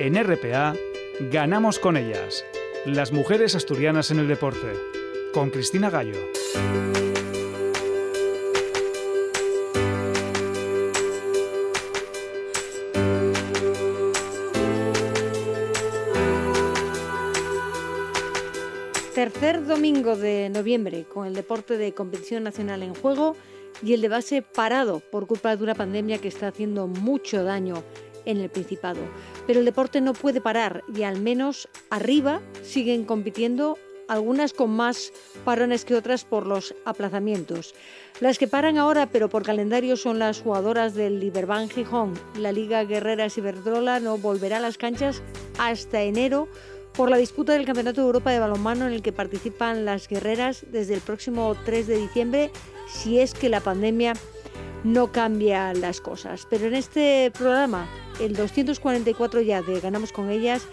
En RPA, ganamos con ellas. Las mujeres asturianas en el deporte. Con Cristina Gallo. Tercer domingo de noviembre, con el deporte de competición nacional en juego y el de base parado por culpa de una pandemia que está haciendo mucho daño en el Principado. Pero el deporte no puede parar y al menos arriba siguen compitiendo algunas con más parones que otras por los aplazamientos. Las que paran ahora, pero por calendario, son las jugadoras del Liberban Gijón. La Liga Guerreras Iberdrola no volverá a las canchas hasta enero por la disputa del Campeonato de Europa de Balonmano en el que participan las guerreras desde el próximo 3 de diciembre, si es que la pandemia no cambia las cosas. Pero en este programa el 244 ya de Ganamos con ellas,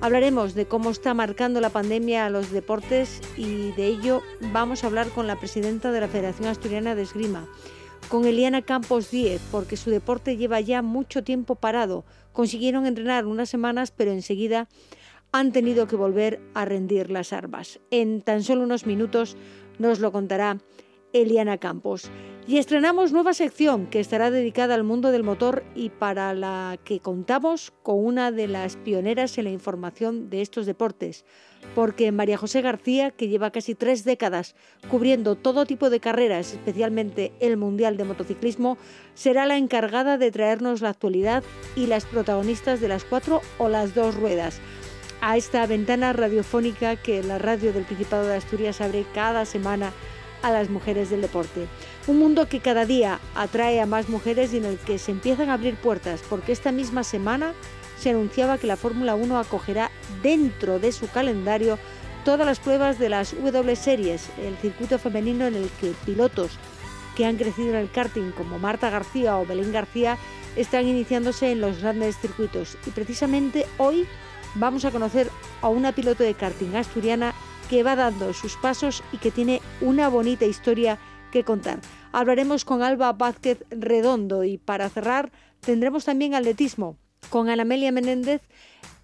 hablaremos de cómo está marcando la pandemia a los deportes y de ello vamos a hablar con la presidenta de la Federación Asturiana de Esgrima, con Eliana Campos Díez, porque su deporte lleva ya mucho tiempo parado. Consiguieron entrenar unas semanas, pero enseguida han tenido que volver a rendir las armas. En tan solo unos minutos nos lo contará Eliana Campos. Y estrenamos nueva sección que estará dedicada al mundo del motor y para la que contamos con una de las pioneras en la información de estos deportes, porque María José García, que lleva casi tres décadas cubriendo todo tipo de carreras, especialmente el Mundial de Motociclismo, será la encargada de traernos la actualidad y las protagonistas de las cuatro o las dos ruedas. A esta ventana radiofónica que la radio del Principado de Asturias abre cada semana a las mujeres del deporte. Un mundo que cada día atrae a más mujeres y en el que se empiezan a abrir puertas, porque esta misma semana se anunciaba que la Fórmula 1 acogerá dentro de su calendario todas las pruebas de las W Series, el circuito femenino en el que pilotos que han crecido en el karting como Marta García o Belén García están iniciándose en los grandes circuitos. Y precisamente hoy vamos a conocer a una piloto de karting asturiana que va dando sus pasos y que tiene una bonita historia que contar. Hablaremos con Alba Vázquez Redondo y para cerrar tendremos también atletismo con Anamelia Menéndez,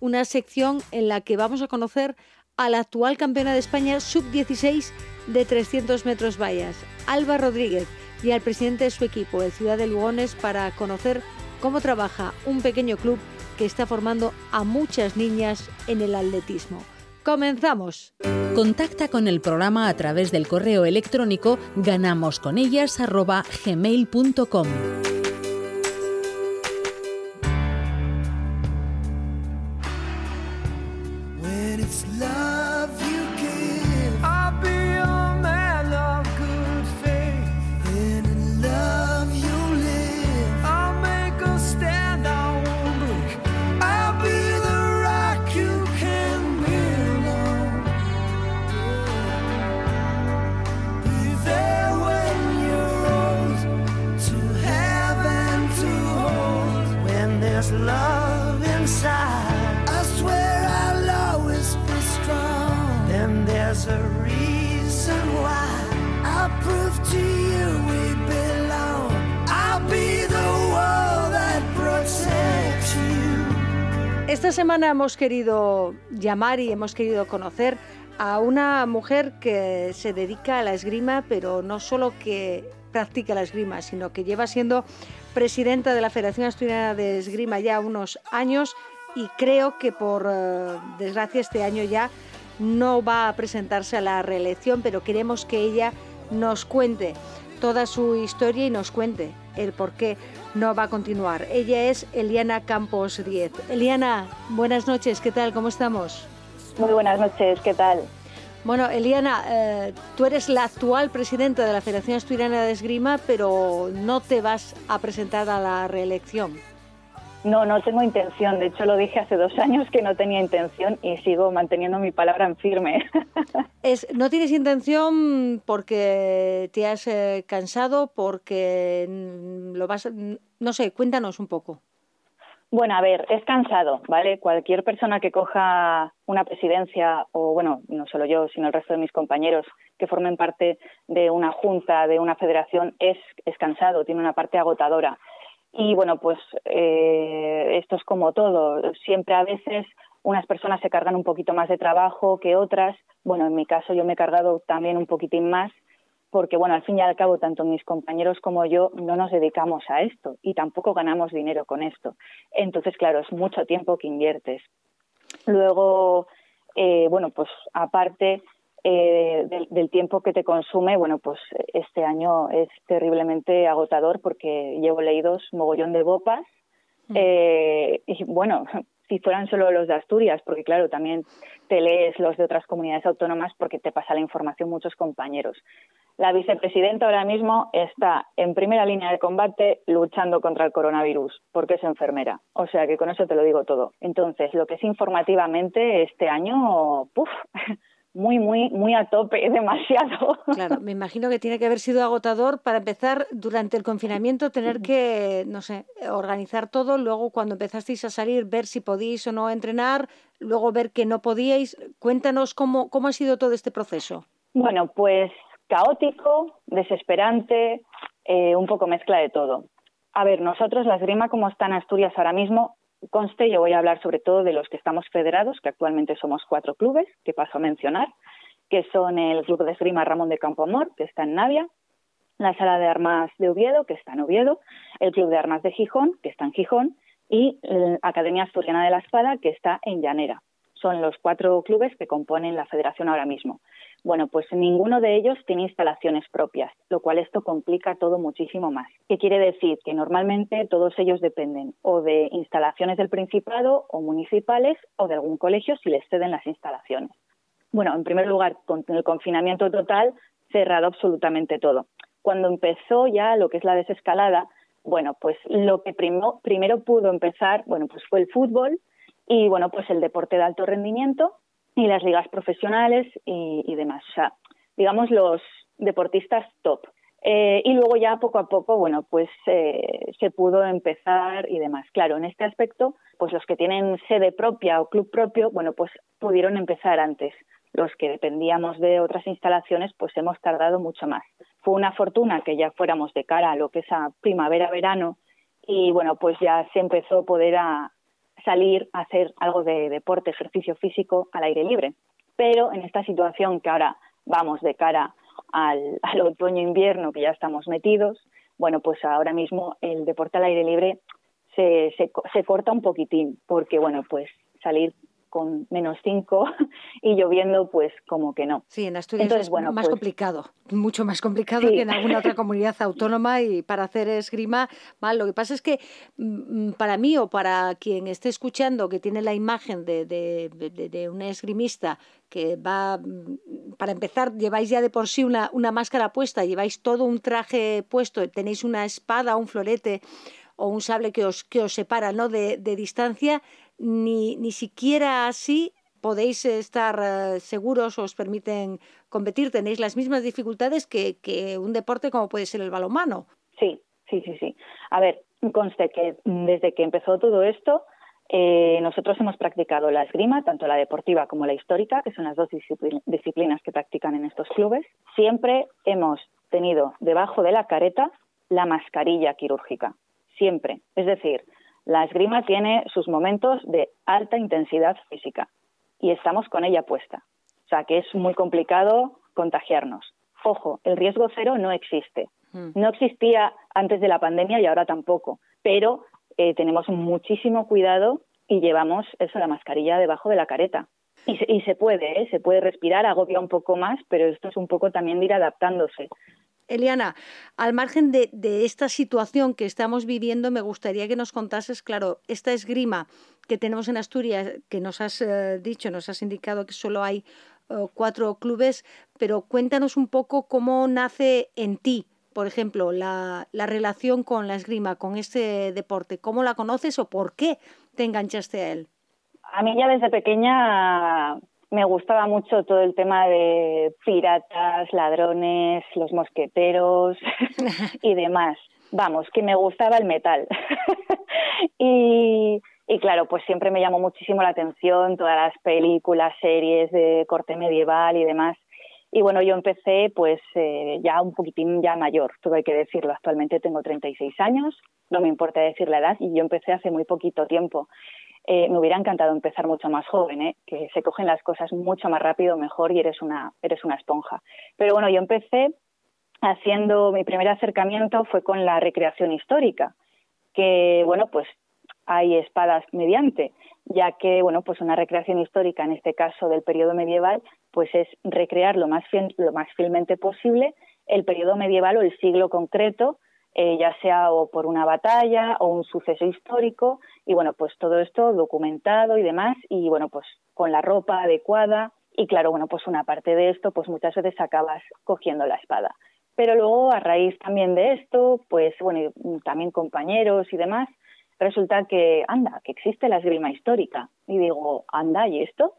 una sección en la que vamos a conocer a la actual campeona de España sub-16 de 300 metros vallas, Alba Rodríguez, y al presidente de su equipo, el Ciudad de Lugones, para conocer cómo trabaja un pequeño club que está formando a muchas niñas en el atletismo. ¡Comenzamos! Contacta con el programa a través del correo electrónico ganamosconellas.gmail.com Esta semana hemos querido llamar y hemos querido conocer a una mujer que se dedica a la esgrima, pero no solo que practica la esgrima, sino que lleva siendo presidenta de la Federación Asturiana de Esgrima ya unos años y creo que por eh, desgracia este año ya no va a presentarse a la reelección, pero queremos que ella nos cuente toda su historia y nos cuente el por qué no va a continuar. Ella es Eliana Campos Diez. Eliana, buenas noches, ¿qué tal? ¿Cómo estamos? Muy buenas noches, ¿qué tal? Bueno, Eliana, eh, tú eres la actual presidenta de la Federación Asturiana de Esgrima, pero no te vas a presentar a la reelección. No, no tengo intención. De hecho, lo dije hace dos años que no tenía intención y sigo manteniendo mi palabra en firme. Es, ¿No tienes intención porque te has eh, cansado, porque lo vas... No sé, cuéntanos un poco. Bueno, a ver, es cansado, ¿vale? Cualquier persona que coja una presidencia, o bueno, no solo yo, sino el resto de mis compañeros que formen parte de una junta, de una federación, es, es cansado, tiene una parte agotadora. Y bueno, pues eh, esto es como todo. Siempre a veces unas personas se cargan un poquito más de trabajo que otras. Bueno, en mi caso yo me he cargado también un poquitín más porque, bueno, al fin y al cabo, tanto mis compañeros como yo no nos dedicamos a esto y tampoco ganamos dinero con esto. Entonces, claro, es mucho tiempo que inviertes. Luego, eh, bueno, pues aparte eh, del, tiempo que te consume, bueno, pues este año es terriblemente agotador porque llevo leídos mogollón de bopas. Mm. Eh, y bueno, si fueran solo los de Asturias, porque claro, también te lees los de otras comunidades autónomas porque te pasa la información muchos compañeros. La vicepresidenta ahora mismo está en primera línea de combate luchando contra el coronavirus porque es enfermera. O sea que con eso te lo digo todo. Entonces, lo que es informativamente este año, ¡puf! Muy, muy, muy a tope, demasiado. Claro, me imagino que tiene que haber sido agotador para empezar durante el confinamiento, tener que, no sé, organizar todo, luego cuando empezasteis a salir, ver si podíais o no entrenar, luego ver que no podíais. Cuéntanos cómo, cómo ha sido todo este proceso. Bueno, pues caótico, desesperante, eh, un poco mezcla de todo. A ver, nosotros la esgrima como está en Asturias ahora mismo conste, yo voy a hablar sobre todo de los que estamos federados, que actualmente somos cuatro clubes, que paso a mencionar, que son el Club de Esgrima Ramón de Campoamor, que está en Navia, la Sala de Armas de Oviedo, que está en Oviedo, el Club de Armas de Gijón, que está en Gijón, y la Academia Asturiana de la Espada, que está en Llanera. Son los cuatro clubes que componen la federación ahora mismo. Bueno, pues ninguno de ellos tiene instalaciones propias, lo cual esto complica todo muchísimo más. ¿Qué quiere decir? Que normalmente todos ellos dependen o de instalaciones del Principado o municipales o de algún colegio si les ceden las instalaciones. Bueno, en primer lugar, con el confinamiento total, cerrado absolutamente todo. Cuando empezó ya lo que es la desescalada, bueno, pues lo que primero pudo empezar, bueno, pues fue el fútbol y bueno, pues el deporte de alto rendimiento y las ligas profesionales y, demás. O sea, digamos los deportistas top. Eh, y luego ya poco a poco, bueno, pues eh, se pudo empezar y demás. Claro, en este aspecto, pues los que tienen sede propia o club propio, bueno, pues pudieron empezar antes. Los que dependíamos de otras instalaciones, pues hemos tardado mucho más. Fue una fortuna que ya fuéramos de cara a lo que es a primavera-verano y bueno, pues ya se empezó a poder a, salir a hacer algo de deporte, ejercicio físico al aire libre. Pero en esta situación que ahora vamos de cara al, otoño-invierno, que ya estamos metidos, bueno, pues ahora mismo el deporte al aire libre se, se, se corta un poquitín, porque bueno, pues salir con menos 5 y lloviendo, pues como que no. Sí, en Asturias es bueno, más pues complicado, mucho más complicado que en alguna otra comunidad autónoma y para hacer esgrima, mal. Lo que pasa es que mm, para mí o para quien esté escuchando que tiene la imagen de, de, de, un esgrimista que va, mm, para empezar, lleváis ya de por sí una, una máscara puesta, lleváis todo un traje puesto, tenéis una espada, un florete o un sable que os, que os separa ¿no? de, de distancia, ni, ni siquiera así podéis estar eh, seguros o os permiten competir. Tenéis las mismas dificultades que, que un deporte como puede ser el balonmano. Sí, sí, sí, sí. A ver, conste que desde que empezó todo esto, eh, nosotros hemos practicado la esgrima, tanto la deportiva como la histórica, que son las dos disciplinas que practican en estos clubes. Siempre hemos tenido debajo de la careta la mascarilla quirúrgica. Siempre. Es decir, la esgrima tiene sus momentos de alta intensidad física y estamos con ella puesta. O sea que es muy complicado contagiarnos. Ojo, el riesgo cero no existe. Hmm. No existía antes de la pandemia y ahora tampoco. Pero eh, tenemos muchísimo cuidado y llevamos eso, la mascarilla debajo de la careta. Y se, puede, ¿eh? se puede respirar, agobia un poco más, pero esto es un poco también de ir adaptándose. Eliana, al margen de, esta situación que estamos viviendo, me gustaría que nos contases, claro, esta esgrima que tenemos en Asturias, que nos has eh, dicho, nos has indicado que solo hay eh, cuatro clubes, pero cuéntanos un poco cómo nace en ti, por ejemplo, la, la relación con la esgrima, con este deporte. ¿Cómo la conoces o por qué te enganchaste a él? A mí ya desde pequeña me gustaba mucho todo el tema de piratas, ladrones, los mosqueteros y demás. Vamos, que me gustaba el metal. y, y claro, pues siempre me llamó muchísimo la atención todas las películas, series de corte medieval y demás. Y bueno, yo empecé pues eh, ya un poquitín ya mayor, tuve que decirlo. Actualmente tengo 36 años, no me importa decir la edad, y yo empecé hace muy poquito tiempo. Eh, me hubiera encantado empezar mucho más joven, ¿eh? que se cogen las cosas mucho más rápido, mejor y eres una, eres una esponja. Pero bueno, yo empecé haciendo, mi primer acercamiento fue con la recreación histórica, que bueno, pues hay espadas mediante, ya que bueno, pues una recreación histórica, en este caso del periodo medieval, pues es recrear lo más, lo más fielmente posible el periodo medieval o el siglo concreto, eh, ya sea o por una batalla o un suceso histórico, y bueno, pues todo esto documentado y demás, y bueno, pues con la ropa adecuada, y claro, bueno, pues una parte de esto, pues muchas veces acabas cogiendo la espada. Pero luego, a raíz también de esto, pues bueno, también compañeros y demás, resulta que, anda, que existe la esgrima histórica. Y digo, anda, ¿y esto?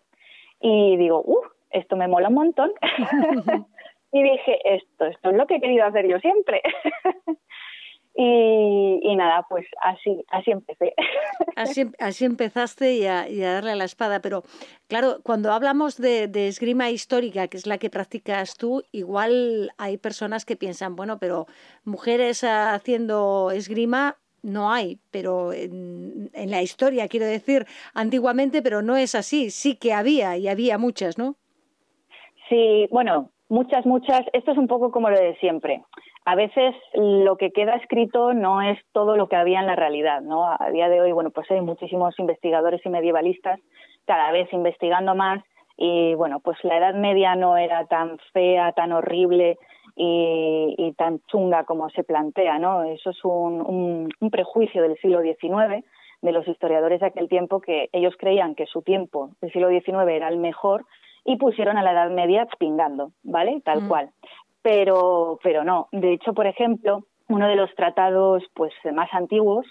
Y digo, uff, esto me mola un montón. y dije, esto, esto es lo que he querido hacer yo siempre. y, nada, pues así, así empecé. así, así empezaste y a, darle a la espada, pero claro, cuando hablamos de, de, esgrima histórica, que es la que practicas tú, igual hay personas que piensan, bueno, pero mujeres haciendo esgrima no hay, pero en, la historia, quiero decir, antiguamente, pero no es así, sí que había y había muchas, ¿no? Sí, bueno, muchas, muchas. Esto es un poco como lo de siempre. A veces lo que queda escrito no es todo lo que había en la realidad, ¿no? A día de hoy, bueno, pues hay muchísimos investigadores y medievalistas cada vez investigando más y bueno, pues la Edad Media no era tan fea, tan horrible y, tan chunga como se plantea, ¿no? Eso es un, un, prejuicio del siglo XIX de los historiadores de aquel tiempo que ellos creían que su tiempo, el siglo XIX, era el mejor y pusieron a la Edad Media pingando, ¿vale? Tal mm. cual. Pero, pero no. De hecho, por ejemplo, uno de los tratados pues más antiguos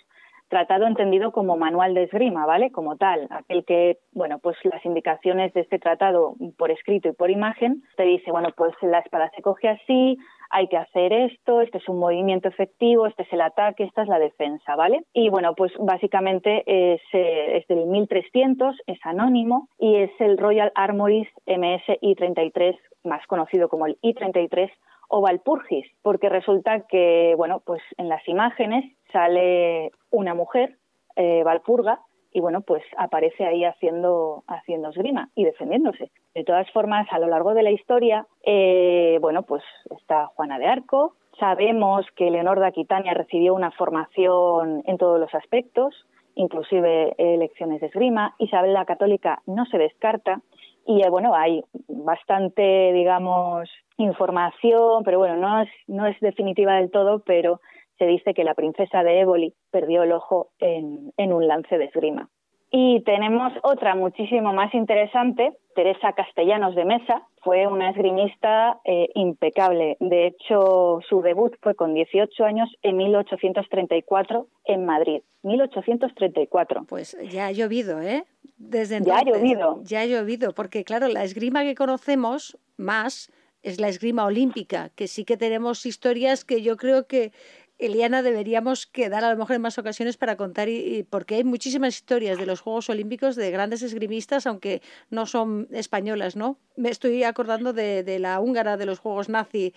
tratado entendido como manual de esgrima, ¿vale? Como tal, aquel que, bueno, pues las indicaciones de este tratado por escrito y por imagen te dice, bueno, pues la espada se coge así, hay que hacer esto, este es un movimiento efectivo, este es el ataque, esta es la defensa, ¿vale? Y bueno, pues básicamente es, eh, es del 1300, es anónimo y es el Royal Armories MS I-33, más conocido como el I-33 o Valpurgis, porque resulta que, bueno, pues en las imágenes sale una mujer, eh, Valpurga, y bueno, pues aparece ahí haciendo, haciendo esgrima y defendiéndose. De todas formas, a lo largo de la historia, eh, bueno, pues está Juana de Arco, sabemos que Leonor de Aquitania recibió una formación en todos los aspectos, inclusive elecciones de esgrima, Isabel la Católica no se descarta, y eh, bueno, hay bastante, digamos, información, pero bueno, no es, no es definitiva del todo, pero se dice que la princesa de Éboli perdió el ojo en, en un lance de esgrima. Y tenemos otra muchísimo más interesante, Teresa Castellanos de Mesa, fue una esgrimista eh, impecable. De hecho, su debut fue con 18 años en 1834 en Madrid. 1834. Pues ya ha llovido, ¿eh? Desde entonces, ya ha llovido. Ya ha llovido, porque claro, la esgrima que conocemos más es la esgrima olímpica, que sí que tenemos historias que yo creo que Eliana, deberíamos quedar a lo mejor en más ocasiones para contar, y, porque hay muchísimas historias de los Juegos Olímpicos de grandes esgrimistas, aunque no son españolas, ¿no? Me estoy acordando de, de la húngara de los Juegos nazi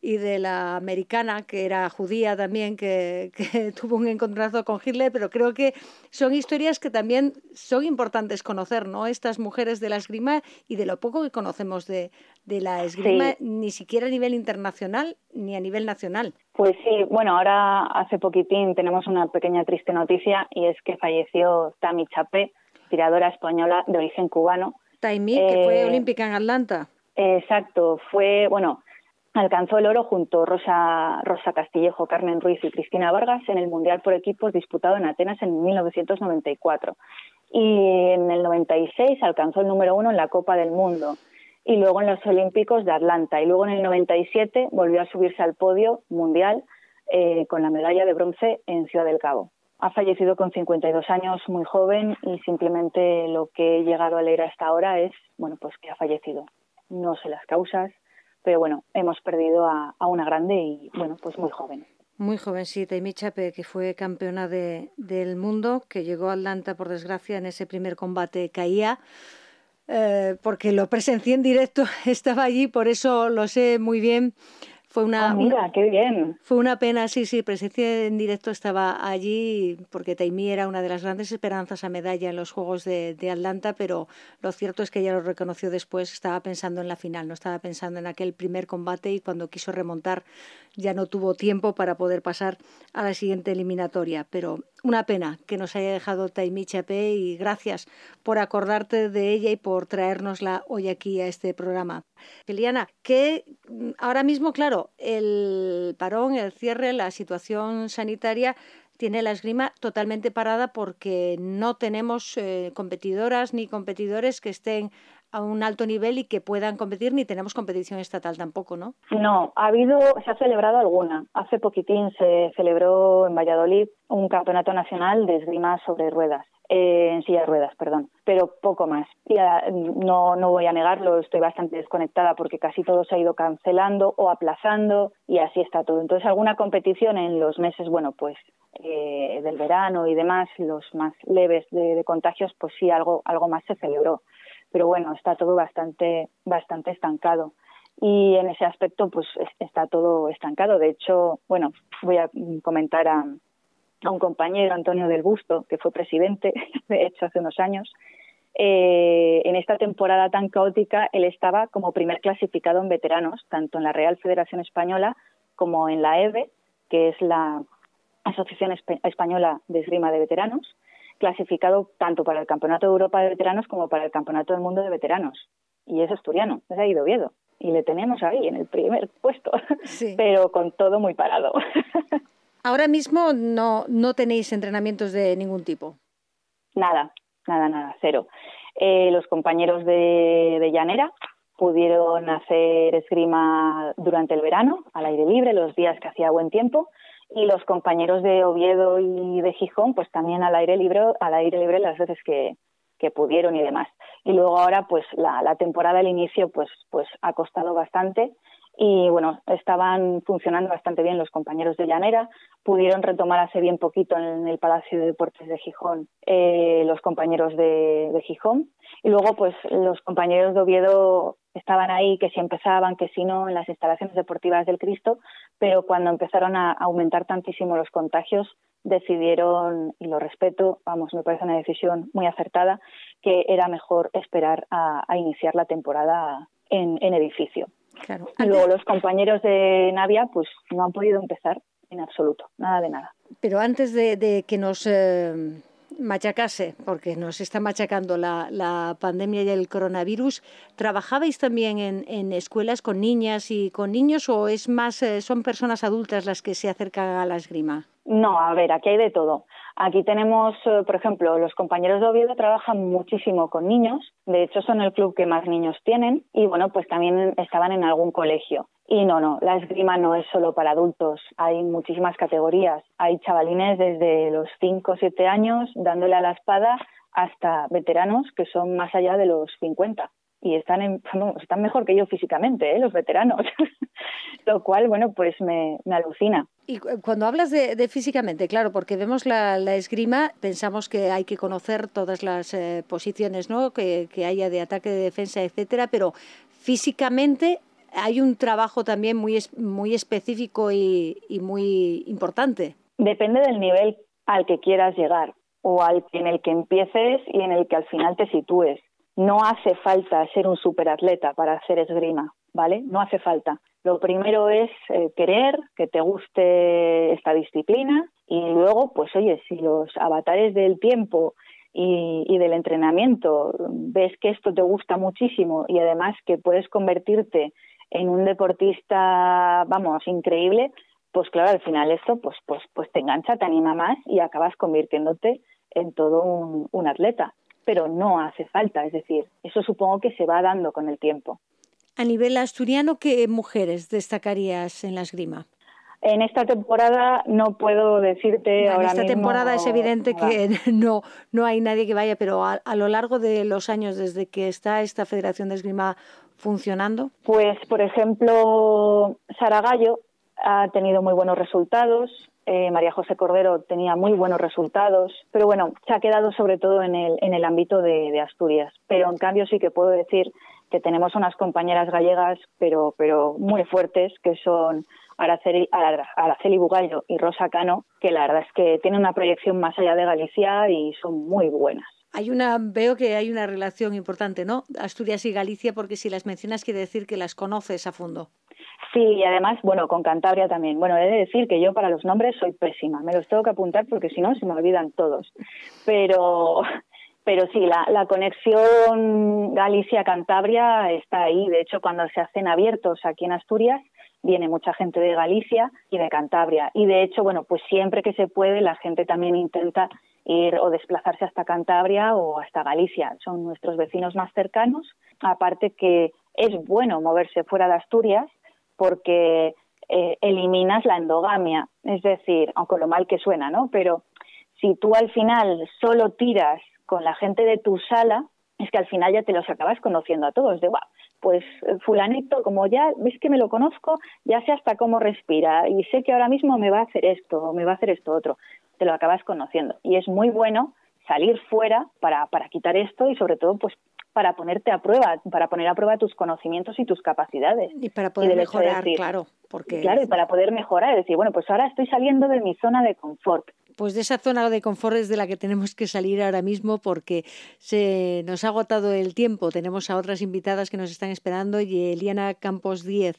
y de la americana, que era judía también, que, que tuvo un encontronazo con Hitler, pero creo que son historias que también son importantes conocer, ¿no? Estas mujeres de la esgrima y de lo poco que conocemos de, de la esgrima, ni siquiera a nivel internacional ni a nivel nacional. Pues sí, bueno, ahora hace poquitín tenemos una pequeña triste noticia y es que falleció Tami Chapé, tiradora española de origen cubano. Que fue eh, olímpica en Atlanta. exacto, fue, bueno, alcanzó el oro junto a Rosa, Rosa Castillejo, Carmen Ruiz y Cristina Vargas en el Mundial por equipos disputado en Atenas en 1994. Y en el 96 alcanzó el número uno en la Copa del Mundo y luego en los Olímpicos de Atlanta. Y luego en el 97 volvió a subirse al podio mundial eh, con la medalla de bronce en Ciudad del Cabo. Ha fallecido con 52 años, muy joven, y simplemente lo que he llegado a leer hasta ahora es, bueno, pues que ha fallecido. No sé las causas, pero bueno, hemos perdido a, una grande y, bueno, pues muy joven. Muy jovencita, y mi Chape, que fue campeona de, del mundo, que llegó a Atlanta, por desgracia, en ese primer combate caía eh, porque lo presencié en directo, estaba allí, por eso lo sé muy bien. Fue una, ah, mira, qué bien. Fue una pena, sí, sí, presencié en directo, estaba allí porque Taimí era una de las grandes esperanzas a medalla en los Juegos de, de, Atlanta, pero lo cierto es que ella lo reconoció después, estaba pensando en la final, no estaba pensando en aquel primer combate y cuando quiso remontar ya no tuvo tiempo para poder pasar a la siguiente eliminatoria. Pero una pena que nos haya dejado Taimí Chapé y gracias por acordarte de ella y por traernosla hoy aquí a este programa. Eliana, que mm, ahora mismo, claro, el parón, el cierre, la situación sanitaria tiene la esgrima totalmente parada porque no tenemos eh, competidoras ni competidores que estén a un alto nivel y que puedan competir, ni tenemos competición estatal tampoco, ¿no? No, ha habido, se ha celebrado alguna. Hace poquitín se celebró en Valladolid un campeonato nacional de esgrima sobre ruedas. Eh, en silla ruedas, perdón, pero poco más. Ya, no, no voy a negarlo, estoy bastante desconectada porque casi todo se ha ido cancelando o aplazando y así está todo. Entonces, alguna competición en los meses, bueno, pues eh, del verano y demás, los más leves de, de, contagios, pues sí, algo, algo más se celebró pero bueno, está todo bastante, bastante estancado. Y en ese aspecto, pues está todo estancado. De hecho, bueno, voy a comentar a, un compañero, Antonio del Busto, que fue presidente, de hecho, hace unos años. Eh, en esta temporada tan caótica, él estaba como primer clasificado en veteranos, tanto en la Real Federación Española como en la EVE, que es la Asociación Española de Esgrima de Veteranos, clasificado tanto para el Campeonato de Europa de Veteranos como para el Campeonato del Mundo de Veteranos. Y es asturiano, es ahí de Oviedo. Y le tenemos ahí en el primer puesto, pero con todo muy parado. Ahora mismo no, no tenéis entrenamientos de ningún tipo. Nada, nada, nada, cero. Eh, los compañeros de, de Llanera pudieron hacer esgrima durante el verano, al aire libre, los días que hacía buen tiempo, y los compañeros de Oviedo y de Gijón pues también al aire libre al aire libre las veces que, que pudieron y demás y luego ahora pues la, la temporada al inicio pues pues ha costado bastante y bueno estaban funcionando bastante bien los compañeros de Llanera. Pudieron retomar hace bien poquito en el Palacio de Deportes de Gijón eh, los compañeros de, de Gijón. Y luego pues los compañeros de Oviedo estaban ahí, que si empezaban, que si no, en las instalaciones deportivas del Cristo, pero cuando empezaron a aumentar tantísimo los contagios, decidieron, y lo respeto, vamos, me parece una decisión muy acertada, que era mejor esperar a, iniciar la temporada en, edificio. Claro. Y luego los compañeros de Navia, pues no han podido empezar en absoluto, nada de nada. Pero antes de, que nos... Eh, machacase, porque nos está machacando la, la, pandemia y el coronavirus, ¿trabajabais también en, en, escuelas con niñas y con niños o es más, eh, son personas adultas las que se acercan a la esgrima? No, a ver, aquí hay de todo. Aquí tenemos, eh, por ejemplo, los compañeros de Oviedo trabajan muchísimo con niños, de hecho son el club que más niños tienen y bueno, pues también estaban en algún colegio. Y no, no, la esgrima no es solo para adultos, hay muchísimas categorías. Hay chavalines desde los 5 o 7 años dándole a la espada hasta veteranos que son más allá de los 50 y están, en, están mejor que yo físicamente, ¿eh? los veteranos, lo cual, bueno, pues me, me alucina. Y cuando hablas de, de, físicamente, claro, porque vemos la, la, esgrima, pensamos que hay que conocer todas las eh, posiciones ¿no? que, que haya de ataque, de defensa, etcétera, pero físicamente hay un trabajo también muy, muy específico y, y muy importante. Depende del nivel al que quieras llegar o al en el que empieces y en el que al final te sitúes. No hace falta ser un superatleta para hacer esgrima, ¿vale? No hace falta. Lo primero es eh, querer, que te guste esta disciplina y luego, pues oye, si los avatares del tiempo y, y, del entrenamiento ves que esto te gusta muchísimo y además que puedes convertirte en un deportista, vamos, increíble, pues claro, al final esto pues, pues, pues te engancha, te anima más y acabas convirtiéndote en todo un, un atleta. Pero no hace falta, es decir, eso supongo que se va dando con el tiempo. A nivel asturiano, ¿qué mujeres destacarías en la esgrima? En esta temporada no puedo decirte no, ahora En esta temporada es evidente que no, no hay nadie que vaya, pero a, a, lo largo de los años, desde que está esta Federación de Esgrima funcionando? Pues, por ejemplo, Sara Gallo ha tenido muy buenos resultados. Eh, María José Cordero tenía muy buenos resultados, pero bueno, se ha quedado sobre todo en el, en el ámbito de, Asturias. Pero en cambio sí que puedo decir que tenemos unas compañeras gallegas, pero, pero muy fuertes, que son Araceli, Araceli Bugallo y Rosa Cano, que la verdad es que tienen una proyección más allá de Galicia y son muy buenas. Hay una, veo que hay una relación importante, ¿no? Asturias y Galicia, porque si las mencionas quiere decir que las conoces a fondo. Sí, y además, bueno, con Cantabria también. Bueno, he de decir que yo para los nombres soy pésima, me los tengo que apuntar porque si no se me olvidan todos. Pero, pero sí, la, la conexión Galicia-Cantabria está ahí. De hecho, cuando se hacen abiertos aquí en Asturias, viene mucha gente de Galicia y de Cantabria. Y de hecho, bueno, pues siempre que se puede, la gente también intenta ir o desplazarse hasta Cantabria o hasta Galicia. Son nuestros vecinos más cercanos. Aparte que es bueno moverse fuera de Asturias porque eh, eliminas la endogamia. Es decir, aunque lo mal que suena, ¿no? Pero si tú al final solo tiras con la gente de tu sala, es que al final ya te los acabas conociendo a todos. De, wow, pues fulanito, como ya ves que me lo conozco, ya sé hasta cómo respira y sé que ahora mismo me va a hacer esto o me va a hacer esto otro. Te lo acabas conociendo. Y es muy bueno salir fuera para, para quitar esto y sobre todo pues para ponerte a prueba, para poner a prueba tus conocimientos y tus capacidades. Y para poder mejorar, claro. Porque... Claro, y para poder mejorar, decir, bueno, pues ahora estoy saliendo de mi zona de confort. Pues de esa zona de confort es de la que tenemos que salir ahora mismo porque se nos ha agotado el tiempo. Tenemos a otras invitadas que nos están esperando y Eliana Campos Díez,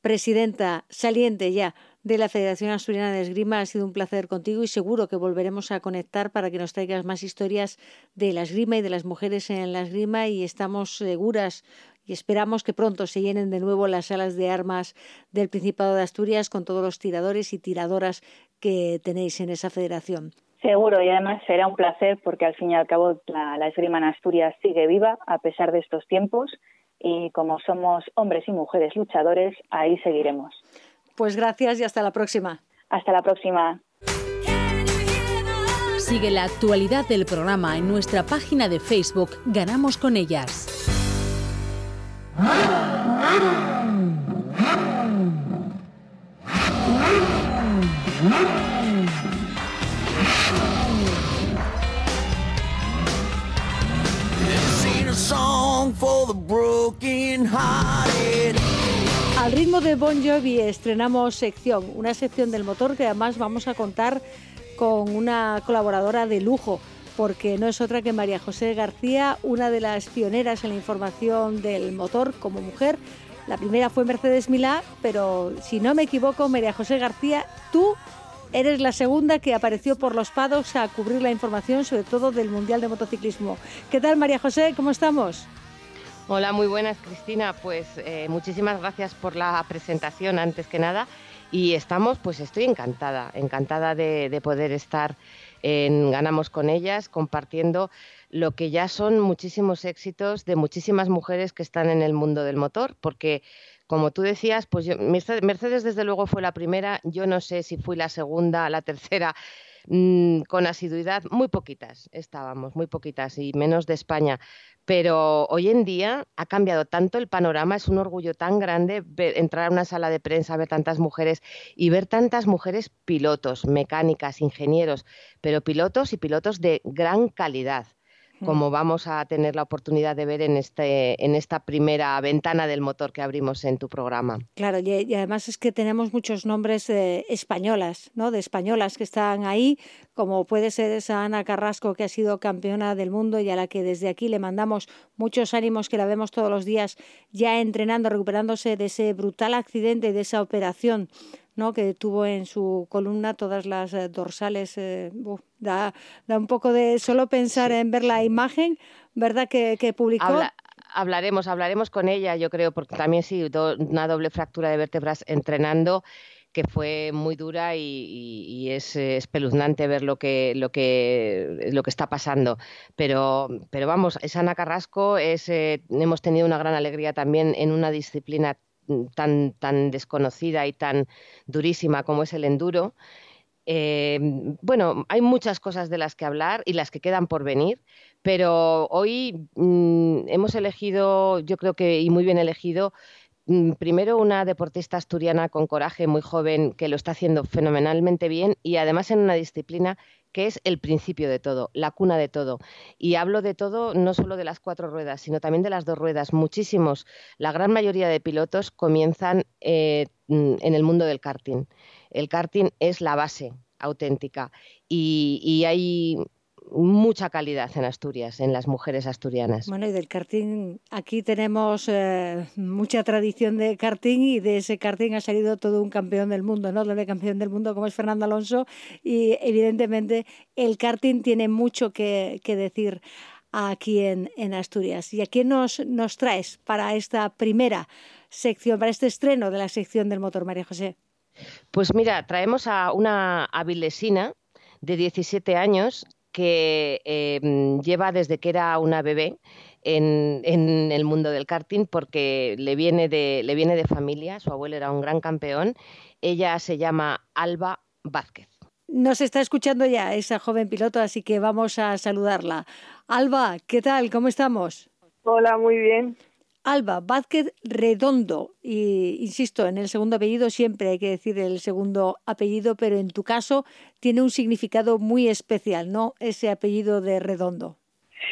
presidenta saliente ya de la Federación Asturiana de Esgrima. Ha sido un placer contigo y seguro que volveremos a conectar para que nos traigas más historias de la esgrima y de las mujeres en la esgrima y estamos seguras y esperamos que pronto se llenen de nuevo las salas de armas del Principado de Asturias con todos los tiradores y tiradoras que tenéis en esa federación. Seguro, y además será un placer porque al fin y al cabo la, la esgrima en Asturias sigue viva a pesar de estos tiempos y como somos hombres y mujeres luchadores, ahí seguiremos. Pues gracias y hasta la próxima. Hasta la próxima. Sigue la actualidad del programa en nuestra página de Facebook Ganamos con ellas. Al ritmo de Bon Jovi estrenamos sección, una sección del motor que además vamos a contar con una colaboradora de lujo, porque no es otra que María José García, una de las pioneras en la información del motor como mujer. La primera fue Mercedes Milá, pero si no me equivoco, María José García, tú eres la segunda que apareció por los pados a cubrir la información, sobre todo del Mundial de Motociclismo. ¿Qué tal, María José? ¿Cómo estamos? Hola, muy buenas, Cristina. Pues eh, muchísimas gracias por la presentación, antes que nada. Y estamos, pues estoy encantada, encantada de, poder estar en Ganamos con ellas, compartiendo lo que ya son muchísimos éxitos de muchísimas mujeres que están en el mundo del motor, porque como tú decías, pues Mercedes desde luego fue la primera, yo no sé si fui la segunda, la tercera, mm, con asiduidad, muy poquitas estábamos, muy poquitas y menos de España, pero hoy en día ha cambiado tanto el panorama, es un orgullo tan grande entrar a una sala de prensa, ver tantas mujeres y ver tantas mujeres pilotos, mecánicas, ingenieros, pero pilotos y pilotos de gran calidad como vamos a tener la oportunidad de ver en, este, en esta primera ventana del motor que abrimos en tu programa. Claro, y, además es que tenemos muchos nombres eh, españolas, ¿no? de españolas que están ahí, como puede ser esa Ana Carrasco que ha sido campeona del mundo y a la que desde aquí le mandamos muchos ánimos, que la vemos todos los días ya entrenando, recuperándose de ese brutal accidente, de esa operación que tuvo en su columna todas las eh, dorsales. Eh, da, da, un poco de solo pensar en ver la imagen, ¿verdad? Que, publicó. hablaremos, hablaremos con ella, yo creo, porque también sí, una doble fractura de vértebras entrenando que fue muy dura y, es espeluznante ver lo que, lo que, lo que está pasando. Pero, pero vamos, es Ana Carrasco, es, eh, hemos tenido una gran alegría también en una disciplina tan, tan desconocida y tan durísima como es el enduro. Eh, bueno, hay muchas cosas de las que hablar y las que quedan por venir, pero hoy mm, hemos elegido, yo creo que y muy bien elegido, mm, primero una deportista asturiana con coraje, muy joven, que lo está haciendo fenomenalmente bien y además en una disciplina que es el principio de todo, la cuna de todo. Y hablo de todo, no solo de las cuatro ruedas, sino también de las dos ruedas. Muchísimos, la gran mayoría de pilotos comienzan eh, mm, en el mundo del karting. El karting es la base auténtica y, y hay mucha calidad en Asturias, en las mujeres asturianas. Bueno, y del karting, aquí tenemos eh, mucha tradición de karting y de ese karting ha salido todo un campeón del mundo, ¿no? Doble campeón del mundo como es Fernando Alonso y evidentemente el karting tiene mucho que, decir aquí en, en, Asturias. ¿Y a quién nos, nos traes para esta primera sección, para este estreno de la sección del motor, María José? Pues mira, traemos a una avilesina de 17 años que em, lleva desde que era una bebé en, el mundo del karting porque le viene, de, le viene de familia, su abuelo era un gran campeón. Ella se llama Alba Vázquez. Nos está escuchando ya esa joven piloto, así que vamos a saludarla. Alba, ¿qué tal? ¿Cómo estamos? Hola, muy bien. Alba Vázquez Redondo. Y insisto, en el segundo apellido siempre hay que decir el segundo apellido, pero en tu caso tiene un significado muy especial, ¿no? Ese apellido de Redondo.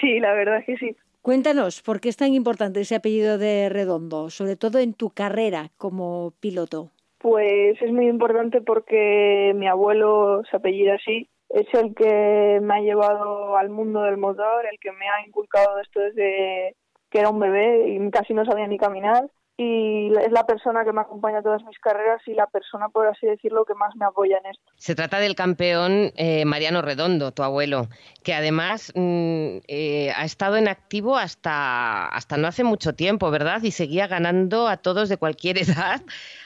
Sí, la verdad es que sí. Cuéntanos, ¿por qué es tan importante ese apellido de Redondo, sobre todo en tu carrera como piloto? Pues es muy importante porque mi abuelo se apellida así. Es el que me ha llevado al mundo del motor, el que me ha inculcado esto desde que era un bebé y casi no sabía ni caminar y es la persona que me acompaña a todas mis carreras y la persona, por así decirlo, que más me apoya en esto. Se trata del campeón eh, Mariano Redondo, tu abuelo, que además mm, eh, ha estado en activo hasta, hasta no hace mucho tiempo, ¿verdad? Y seguía ganando a todos de cualquier edad.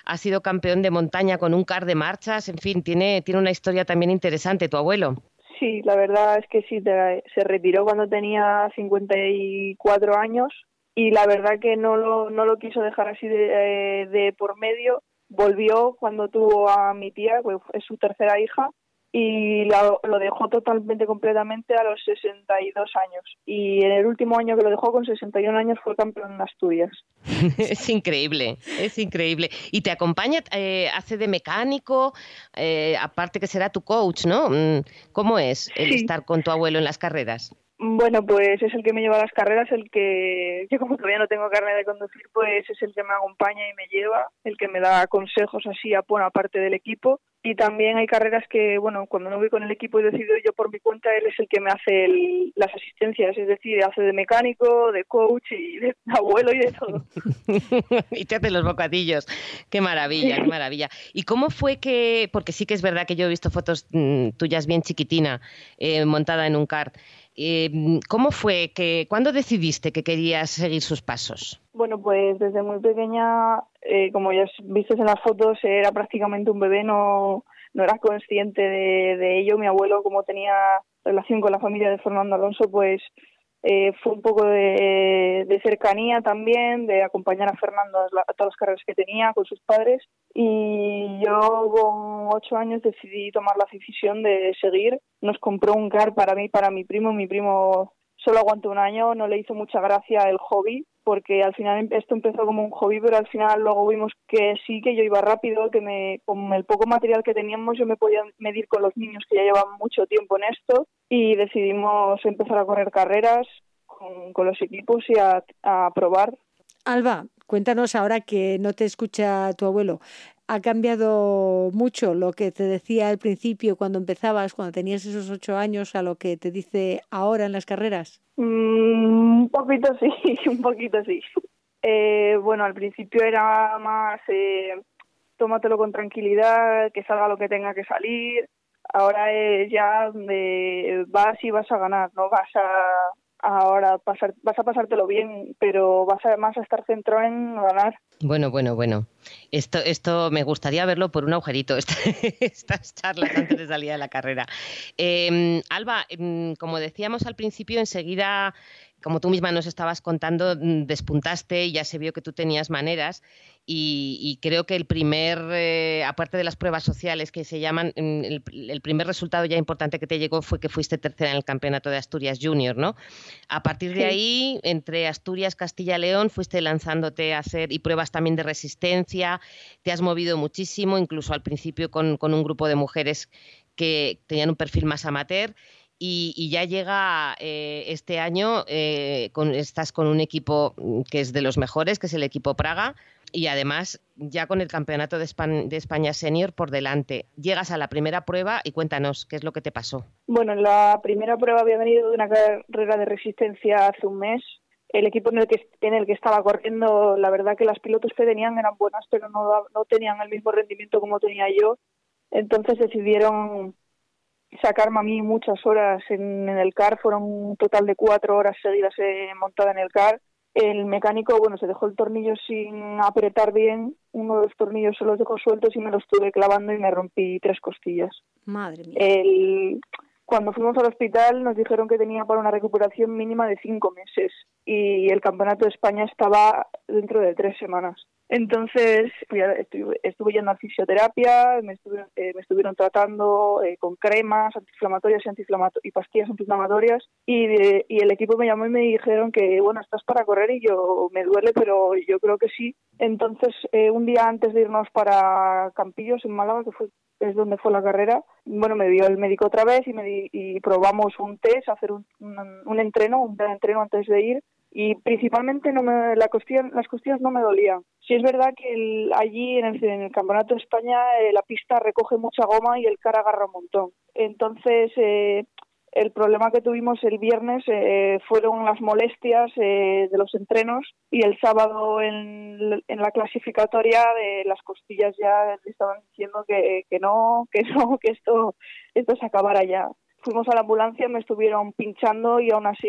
Ha sido campeón de montaña con un car de marchas, en fin, tiene, tiene una historia también interesante, tu abuelo. Sí, la verdad es que sí, se retiró cuando tenía 54 años y la verdad que no lo, no lo quiso dejar así de, de por medio. Volvió cuando tuvo a mi tía, pues es su tercera hija, y lo, dejó totalmente, completamente a los 62 años. Y en el último año que lo dejó, con 61 años, fue campeón en Asturias. es increíble, es increíble. Y te acompaña, eh, hace de mecánico, eh, aparte que será tu coach, ¿no? Mm, ¿Cómo es el estar con tu abuelo en las carreras? Bueno, pues es el que me lleva a las carreras, el que, yo como todavía no tengo carne de conducir, pues es el que me acompaña y me lleva, el que me da consejos así a buena parte del equipo. Y también hay carreras que, bueno, cuando no voy con el equipo y decido yo por mi cuenta, él es el que me hace las asistencias, es decir, hace de mecánico, de coach y de abuelo y de todo. y te hace los bocadillos. Qué maravilla, qué maravilla. ¿Y cómo fue que, porque sí que es verdad que yo he visto fotos mm, tuyas bien chiquitina, eh, montada en un kart, eh, ¿Cómo fue? que ¿Cuándo decidiste que querías seguir sus pasos? Bueno, pues desde muy pequeña, eh, como ya viste en las fotos, era prácticamente un bebé, no, no era consciente de, de ello. Mi abuelo, como tenía relación con la familia de Fernando Alonso, pues eh, fue un poco de, cercanía también, de acompañar a Fernando a, todas las carreras que tenía con sus padres. Y yo con ocho años decidí tomar la decisión de seguir. Nos compró un car para mí, para mi primo. Mi primo solo aguantó un año, no le hizo mucha gracia el hobby, porque al final esto empezó como un hobby, pero al final luego vimos que sí, que yo iba rápido, que me, con el poco material que teníamos yo me podía medir con los niños que ya llevaban mucho tiempo en esto y decidimos empezar a correr carreras con, los equipos y a, a probar. Alba, cuéntanos ahora que no te escucha tu abuelo, ¿Ha cambiado mucho lo que te decía al principio cuando empezabas, cuando tenías esos ocho años, a lo que te dice ahora en las carreras? Mm, un poquito sí, un poquito sí. Eh, bueno, al principio era más eh, tómatelo con tranquilidad, que salga lo que tenga que salir. Ahora es ya de vas y vas a ganar, no vas a ahora pasar, vas a pasártelo bien, pero vas a, más a estar centrado en ganar. Bueno, bueno, bueno. Esto, esto me gustaría verlo por un agujerito, estas charlas antes de salir de la carrera. Em, Alba, em, como decíamos al principio, enseguida como tú misma nos estabas contando, mm, despuntaste y ya se vio que tú tenías maneras y, creo que el primer, eh, aparte de las pruebas sociales que se llaman, mm, el, primer resultado ya importante que te llegó fue que fuiste tercera en el Campeonato de Asturias Junior, ¿no? A partir de ahí, entre Asturias, Castilla, León, fuiste lanzándote a hacer y pruebas también de resistencia, te has movido muchísimo, incluso al principio con, con un grupo de mujeres que tenían un perfil más amateur y, ya llega eh, este año, eh, con, estás con un equipo que es de los mejores, que es el equipo Praga, y además ya con el Campeonato de España, Senior por delante. Llegas a la primera prueba y cuéntanos qué es lo que te pasó. Bueno, la primera prueba había venido de una carrera de resistencia hace un mes. El equipo en el que, en el que estaba corriendo, la verdad que las pilotos que tenían eran buenas, pero no tenían el mismo rendimiento como tenía yo. Entonces decidieron sacarme a mí muchas horas en, el car, fueron un total de cuatro horas seguidas eh, montada en el car. El mecánico, bueno, se dejó el tornillo sin apretar bien, uno de los tornillos se los dejó sueltos y me los estuve clavando y me rompí tres costillas. Madre mía. El, cuando fuimos al hospital nos dijeron que tenía para una recuperación mínima de cinco meses y el campeonato de España estaba dentro de tres semanas. Entonces estuve, estuve yendo a fisioterapia, me, eh, me estuvieron tratando eh, con cremas antiinflamatorias y, y pastillas antiinflamatorias y, y el equipo me llamó y me dijeron que, bueno, estás para correr y yo me duele, pero yo creo que sí. Entonces, eh, un día antes de irnos para Campillos, en Málaga, que fue es donde fue la carrera, bueno, me vio el médico otra vez y, me y probamos un test, hacer un, un, un entreno, un entreno antes de ir y principalmente no me, la las costillas no me dolían. Sí es verdad que allí en el, Campeonato de España eh, la pista recoge mucha goma y el cara agarra un montón. Entonces, eh, el problema que tuvimos el viernes eh, fueron las molestias de los entrenos y el sábado en, en, la clasificatoria de las costillas ya estaban diciendo que, que no, que no, que esto, esto se acabara ya fuimos a la ambulancia, me estuvieron pinchando y aún así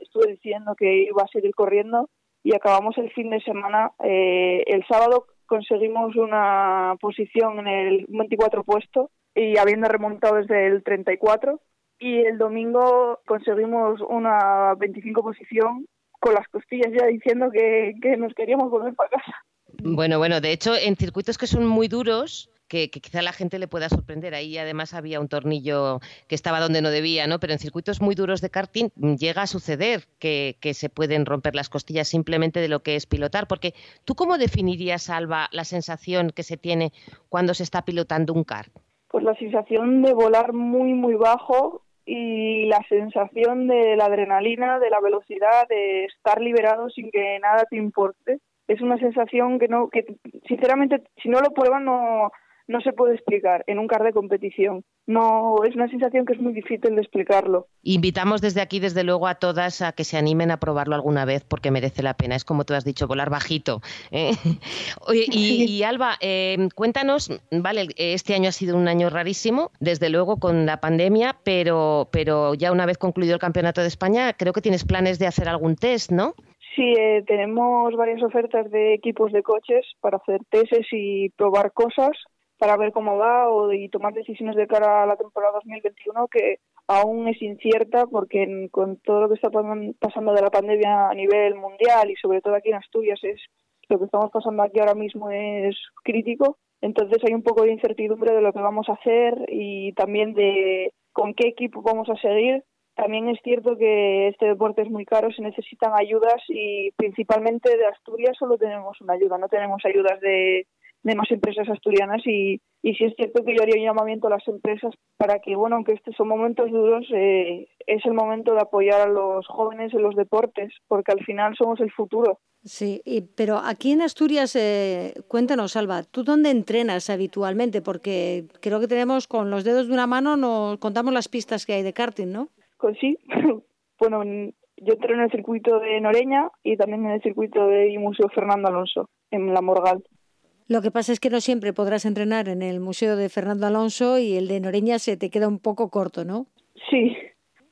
estuve diciendo que iba a seguir corriendo y acabamos el fin de semana. Eh, el sábado conseguimos una posición en el 24 puesto y habiendo remontado desde el 34 y el domingo conseguimos una 25 posición con las costillas ya diciendo que, que nos queríamos volver para casa. Bueno, bueno, de hecho en circuitos que son muy duros que, quizá la gente le pueda sorprender. Ahí además había un tornillo que estaba donde no debía, ¿no? Pero en circuitos muy duros de karting mm, llega a suceder que, se pueden romper las costillas simplemente de lo que es pilotar. Porque tú cómo definirías, Alba, la sensación que se tiene cuando se está pilotando un kart? Pues la sensación de volar muy, muy bajo y la sensación de la adrenalina, de la velocidad, de estar liberado sin que nada te importe. Es una sensación que no, que sinceramente, si no lo prueban no, no se puede explicar en un car de competición. No, es una sensación que es muy difícil de explicarlo. Invitamos desde aquí, desde luego, a todas a que se animen a probarlo alguna vez porque merece la pena. Es como tú has dicho, volar bajito. ¿eh? y, Alba, eh, cuéntanos, vale, este año ha sido un año rarísimo, desde luego con la pandemia, pero, pero ya una vez concluido el Campeonato de España, creo que tienes planes de hacer algún test, ¿no? Sí, eh, tenemos varias ofertas de equipos de coches para hacer testes y probar cosas para ver cómo va o, y tomar decisiones de cara a la temporada 2021 que aún es incierta porque con todo lo que está pasando de la pandemia a nivel mundial y sobre todo aquí en Asturias es lo que estamos pasando aquí ahora mismo es crítico. Entonces hay un poco de incertidumbre de lo que vamos a hacer y también de con qué equipo vamos a seguir. También es cierto que este deporte es muy caro, se necesitan ayudas y principalmente de Asturias solo tenemos una ayuda, no tenemos ayudas de, de más empresas asturianas y, y sí es cierto que yo haría un llamamiento a las empresas para que, bueno, aunque estos son momentos duros, eh, es el momento de apoyar a los jóvenes en los deportes, porque al final somos el futuro. Sí, pero aquí en Asturias, eh, cuéntanos, Alba, ¿tú dónde entrenas habitualmente? Porque creo que tenemos con los dedos de una mano, nos contamos las pistas que hay de karting, ¿no? Pues sí, bueno, yo entreno en el circuito de Noreña y también en el circuito de Museo Fernando Alonso, en La Morgal. Lo que pasa es que no siempre podrás entrenar en el Museo de Fernando Alonso y el de Noreña se te queda un poco corto, ¿no? Sí.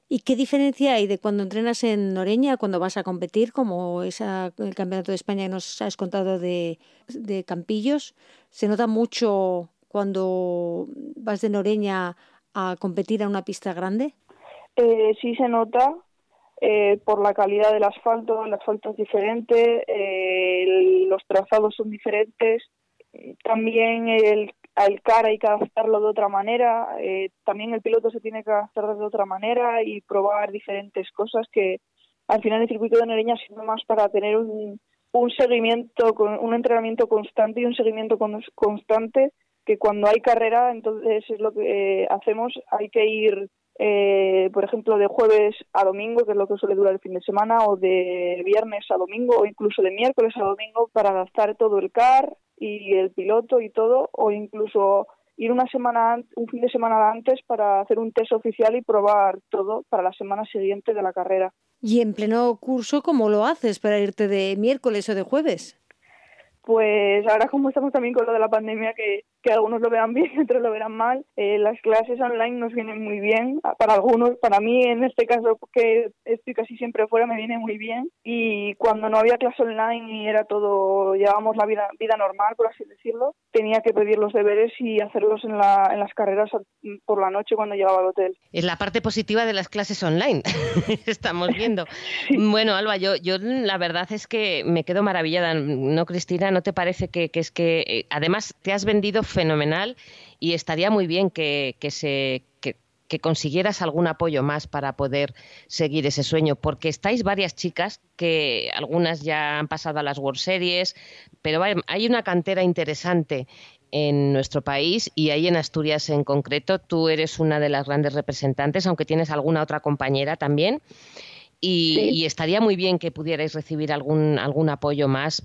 ¿Y qué diferencia hay de cuando entrenas en Noreña cuando vas a competir, como esa, el Campeonato de España que nos has contado de, de Campillos? ¿Se nota mucho cuando vas de Noreña a competir a una pista grande? Eh, sí se nota. eh, por la calidad del asfalto, el asfalto es diferente, eh, los trazados son diferentes, también el, al CAR hay que adaptarlo de otra manera, eh, también el piloto se tiene que adaptar de otra manera y probar diferentes cosas que al final el circuito de Nereña sirve más para tener un, un seguimiento, un entrenamiento constante y un seguimiento constante que cuando hay carrera, entonces es lo que hacemos, hay que ir eh, por ejemplo, de jueves a domingo, que es lo que suele durar el fin de semana, o de viernes a domingo, o incluso de miércoles a domingo, para adaptar todo el car y el piloto y todo, o incluso ir una semana, un fin de semana antes para hacer un test oficial y probar todo para la semana siguiente de la carrera. ¿Y en pleno curso cómo lo haces para irte de miércoles o de jueves? Pues ahora como estamos también con lo de la pandemia, que, que algunos lo vean bien otros lo verán mal, eh, las clases online nos vienen muy bien. Para algunos, para mí en este caso, que estoy casi siempre fuera, me viene muy bien. Y cuando no había clase online y era todo, llevábamos la vida, vida normal, por así decirlo, tenía que pedir los deberes y hacerlos en, la, en las carreras por la noche cuando llegaba al hotel. Es la parte positiva de las clases online, estamos viendo. Bueno, Alba, yo, yo la verdad es que me quedo maravillada, ¿no, Cristina? ¿no te parece que, es que eh, además te has vendido fenomenal y estaría muy bien que, se que, consiguieras algún apoyo más para poder seguir ese sueño, porque estáis varias chicas que algunas ya han pasado a las World Series, pero hay una cantera interesante en nuestro país y ahí en Asturias en concreto. Tú eres una de las grandes representantes, aunque tienes alguna otra compañera también. Y, estaría muy bien que pudierais recibir algún, algún apoyo más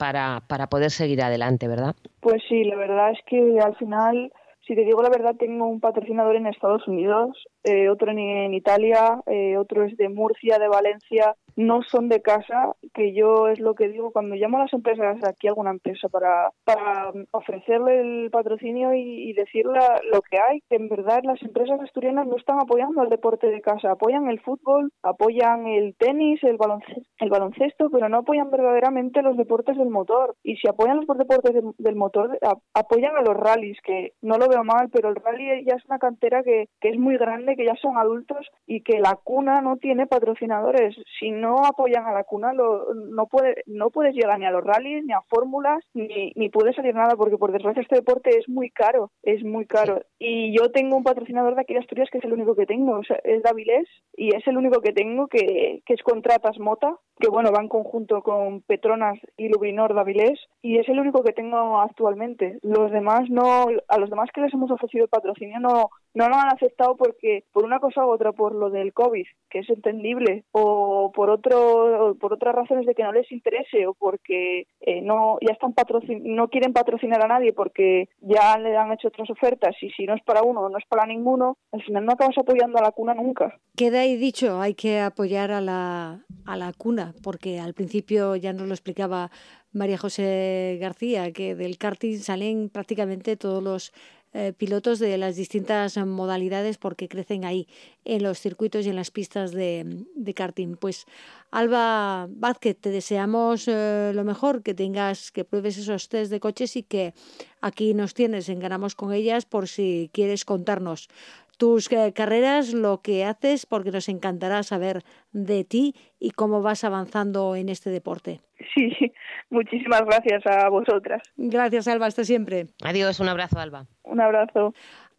para, para poder seguir adelante, ¿verdad? Pues sí, la verdad es que al final, si te digo la verdad, tengo un patrocinador en Estados Unidos, eh, otro en, Italia, eh, otro es de Murcia, de Valencia, no son de casa, que yo es lo que digo cuando llamo a las empresas, aquí alguna empresa, para, para ofrecerle el patrocinio y, decirle lo que hay, que en verdad las empresas asturianas no están apoyando al deporte de casa, apoyan el fútbol, apoyan el tenis, el baloncesto, el baloncesto pero no apoyan verdaderamente los deportes del motor. Y si apoyan los deportes del motor, apoyan a los rallies, que no lo veo mal, pero el rally ya es una cantera que, que es muy grande, que ya son adultos y que la cuna no tiene patrocinadores. Si no apoyan a la cuna, no, puede, no puedes llegar ni a los rallies, ni a fórmulas, ni, ni puede salir nada, porque por desgracia este deporte es muy caro, es muy caro. Y yo tengo un patrocinador de aquí de Asturias que es el único que tengo, o sea, es Davilés, y es el único que tengo que, que es Contratas Mota, que bueno, va en conjunto con Petronas y Lubinor Davilés, y es el único que tengo actualmente. Los demás no, a los demás que les hemos ofrecido patrocinio no, no lo han aceptado porque por una cosa u otra, por lo del COVID, que es entendible, o por otro, por otras razones de que no les interese, o porque eh, no ya están patrocin no quieren patrocinar a nadie porque ya le han hecho otras ofertas y si no es para uno no es para ninguno, al final no acabas apoyando a la cuna nunca. Queda ahí dicho, hay que apoyar a la, a la cuna, porque al principio ya nos lo explicaba María José García, que del karting salen prácticamente todos los eh, pilotos de las distintas modalidades porque crecen ahí en los circuitos y en las pistas de, karting. Pues Alba Vázquez, te deseamos eh, lo mejor, que tengas, que pruebes esos test de coches y que aquí nos tienes en Ganamos con ellas por si quieres contarnos tus eh, carreras, lo que haces, porque nos encantará saber de ti y cómo vas avanzando en este deporte. Sí, muchísimas gracias a vosotras. Gracias, Alba, hasta siempre. Adiós, un abrazo, Alba. Un abrazo.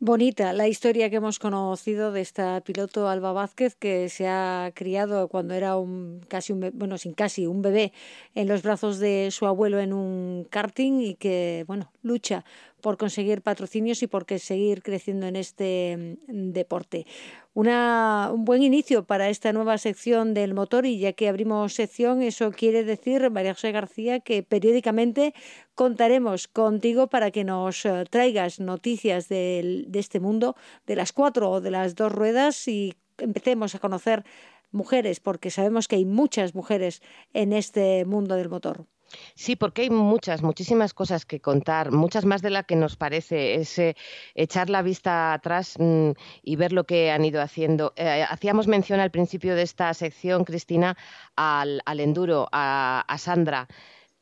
Bonita la historia que hemos conocido de esta piloto Alba Vázquez que se ha criado cuando era un casi un bueno sin casi un bebé en los brazos de su abuelo en un karting y que bueno lucha por conseguir patrocinios y por seguir creciendo en este mm, deporte un buen inicio para esta nueva sección del motor y ya que abrimos sección, eso quiere decir, María José García, que periódicamente contaremos contigo para que nos eh, traigas noticias de, de este mundo, de las cuatro o de las dos ruedas y empecemos a conocer mujeres, porque sabemos que hay muchas mujeres en este mundo del motor. Sí, porque hay muchas, muchísimas cosas que contar, muchas más de las que nos parece. Es echar la vista atrás mm, y ver lo que han ido haciendo. Eh, hacíamos mención al principio de esta sección, Cristina, al, enduro, a, Sandra.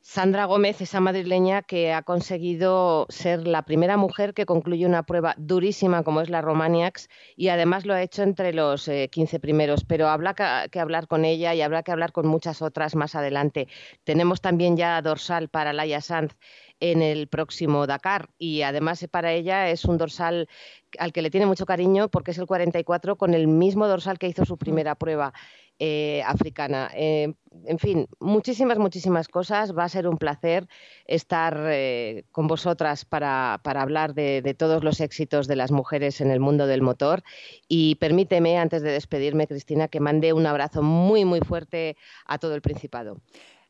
Sandra Gómez, esa madrileña que ha conseguido ser la primera mujer que concluye una prueba durísima como es la Romaniacs y además lo ha hecho entre los 15 eh, primeros, pero habrá que, hablar con ella y habrá que hablar con muchas otras más adelante. Tenemos también ya dorsal para Laia Sanz en el próximo Dakar y además para ella es un dorsal al que le tiene mucho cariño porque es el 44 con el mismo dorsal que hizo su primera prueba eh, africana. Eh, en fin, muchísimas, muchísimas cosas. Va a ser un placer estar eh, con vosotras para, hablar de, de, todos los éxitos de las mujeres en el mundo del motor. Y permíteme, antes de despedirme, Cristina, que mande un abrazo muy, muy fuerte a todo el Principado.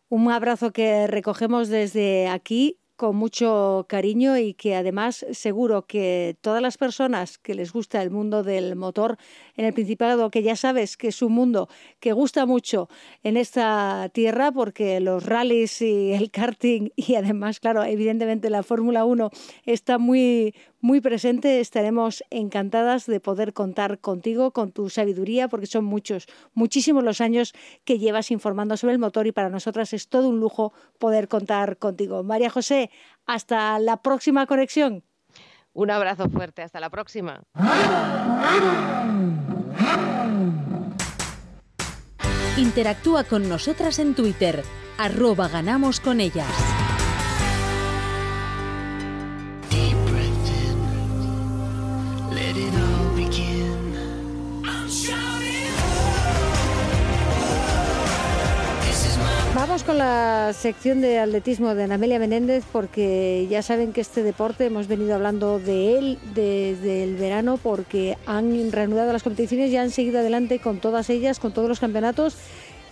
Un abrazo que recogemos desde aquí con mucho cariño y que además seguro que todas las personas que les gusta el mundo del motor en el Principado, que ya sabes que es un mundo que gusta mucho en esta tierra porque los rallies y el karting y además, claro, evidentemente la Fórmula 1 está muy muy presente. Estaremos encantadas de poder contar contigo, con tu sabiduría, porque son muchos, muchísimos los años que llevas informando sobre el motor y para nosotras es todo un lujo poder contar contigo. María José, hasta la próxima conexión. Un abrazo fuerte, hasta la próxima. Interactúa con nosotras en Twitter, arroba ganamos con ellas. Con la sección de atletismo de Anamelia Menéndez porque ya saben que este deporte hemos venido hablando de él desde el verano porque han reanudado las competiciones y han seguido adelante con todas ellas, con todos los campeonatos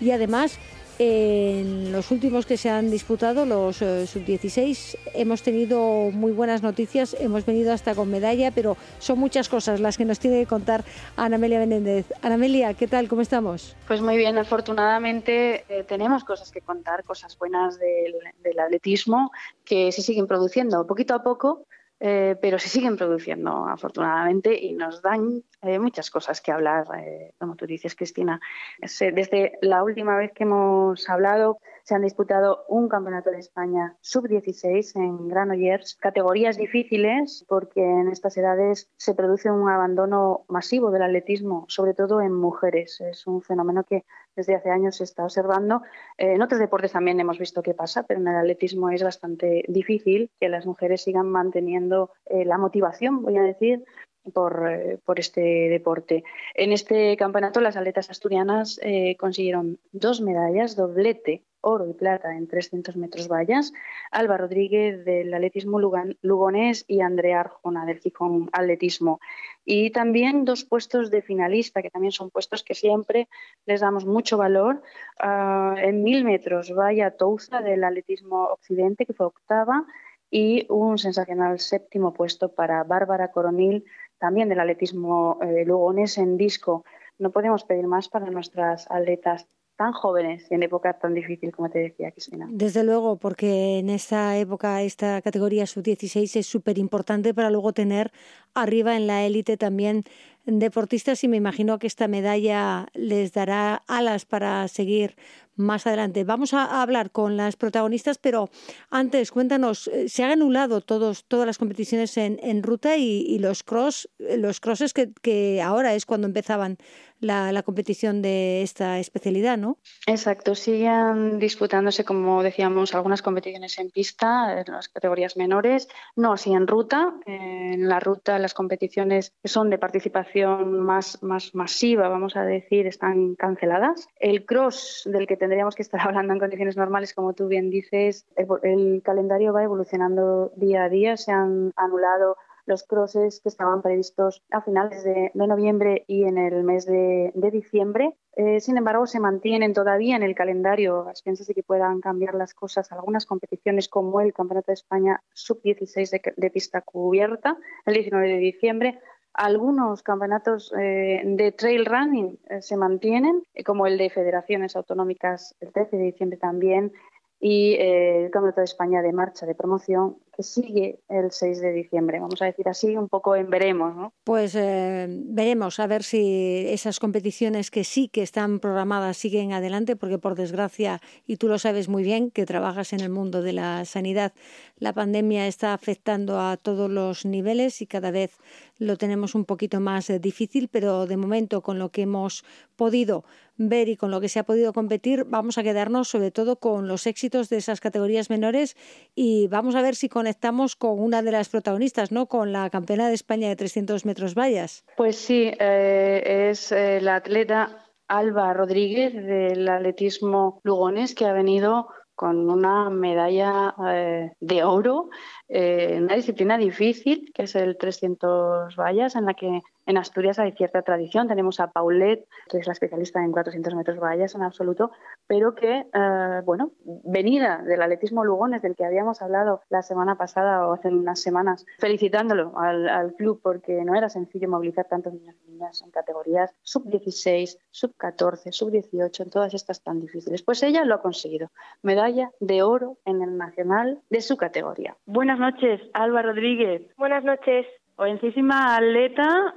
y además en los últimos que se han disputado, los eh, sub-16, hemos tenido muy buenas noticias, hemos venido hasta con medalla, pero son muchas cosas las que nos tiene que contar Anamelia Menéndez. Anamelia, ¿qué tal? ¿Cómo estamos? Pues muy bien, afortunadamente eh, tenemos cosas que contar, cosas buenas del, del atletismo que se siguen produciendo poquito a poco eh, pero se siguen produciendo afortunadamente y nos dan eh, muchas cosas que hablar, eh, como tú dices, Cristina. Desde la última vez que hemos hablado, se han disputado un campeonato de España sub-16 en Granollers, categorías difíciles porque en estas edades se produce un abandono masivo del atletismo, sobre todo en mujeres. Es un fenómeno que desde hace años se está observando. Eh, en otros deportes también hemos visto qué pasa, pero en el atletismo es bastante difícil que las mujeres sigan manteniendo eh, la motivación, voy a decir, por, eh, por, este deporte. En este campeonato las atletas asturianas consiguieron dos medallas, doblete oro y plata en 300 metros vallas, Alba Rodríguez del atletismo lugonés y Andrea Arjona del Gijón Atletismo. Y también dos puestos de finalista, que también son puestos que siempre les damos mucho valor. Ah, en mil metros, Valla Touza del atletismo occidente, que fue octava, y un sensacional séptimo puesto para Bárbara Coronil, también del atletismo eh, lugonés en disco. No podemos pedir más para nuestras atletas tan jóvenes en época tan difícil como te decía, Cristina. Desde luego, porque en esta época esta categoría sub-16 es súper importante para luego tener arriba en la élite también deportistas y me imagino que esta medalla les dará alas para seguir más adelante. Vamos a hablar con las protagonistas, pero antes cuéntanos, eh, se han anulado todos, todas las competiciones en, ruta y, los cross, los crosses que, ahora es cuando empezaban la, competición de esta especialidad, ¿no? Exacto, siguen disputándose, como decíamos, algunas competiciones en pista, en las categorías menores, no así en ruta. En la ruta las competiciones que son de participación más, más masiva, vamos a decir, están canceladas. El cross, del que tendríamos que estar hablando en condiciones normales, como tú bien dices, el calendario va evolucionando día a día, se han anulado los crosses que estaban previstos a finales de, noviembre y en el mes de, diciembre. Eh, sin embargo, se mantienen todavía en el calendario a expensas de que puedan cambiar las cosas algunas competiciones como el Campeonato de España Sub-16 de, pista cubierta el 19 de diciembre. Algunos campeonatos eh, de trail running eh, se mantienen, como el de federaciones autonómicas el 13 de diciembre también, y eh, el Campeonato de España de marcha de promoción que sigue el 6 de diciembre. Vamos a decir así, un poco en veremos. ¿no? Pues eh, veremos a ver si esas competiciones que sí que están programadas siguen adelante, porque por desgracia, y tú lo sabes muy bien, que trabajas en el mundo de la sanidad, la pandemia está afectando a todos los niveles y cada vez lo tenemos un poquito más eh, difícil, pero de momento con lo que hemos podido ver y con lo que se ha podido competir, vamos a quedarnos sobre todo con los éxitos de esas categorías menores y vamos a ver si conectamos con una de las protagonistas, ¿no? Con la campeona de España de 300 metros vallas. Pues sí, eh, es eh, la atleta Alba Rodríguez del atletismo Lugones que ha venido con una medalla eh, de oro en una disciplina difícil, que es el 300 vallas, en la que en Asturias hay cierta tradición. Tenemos a Paulette, que es la especialista en 400 metros vallas en absoluto, pero que, eh, bueno, venida del atletismo Lugones, del que habíamos hablado la semana pasada o hace unas semanas, felicitándolo al, club porque no era sencillo movilizar tantos niños y niñas en categorías sub-16, sub-14, sub-18, en todas estas tan difíciles. Pues ella lo ha conseguido. Medalla de oro en el nacional de su categoría. Buenas noches, Alba Rodríguez. Buenas noches. Jovencísima atleta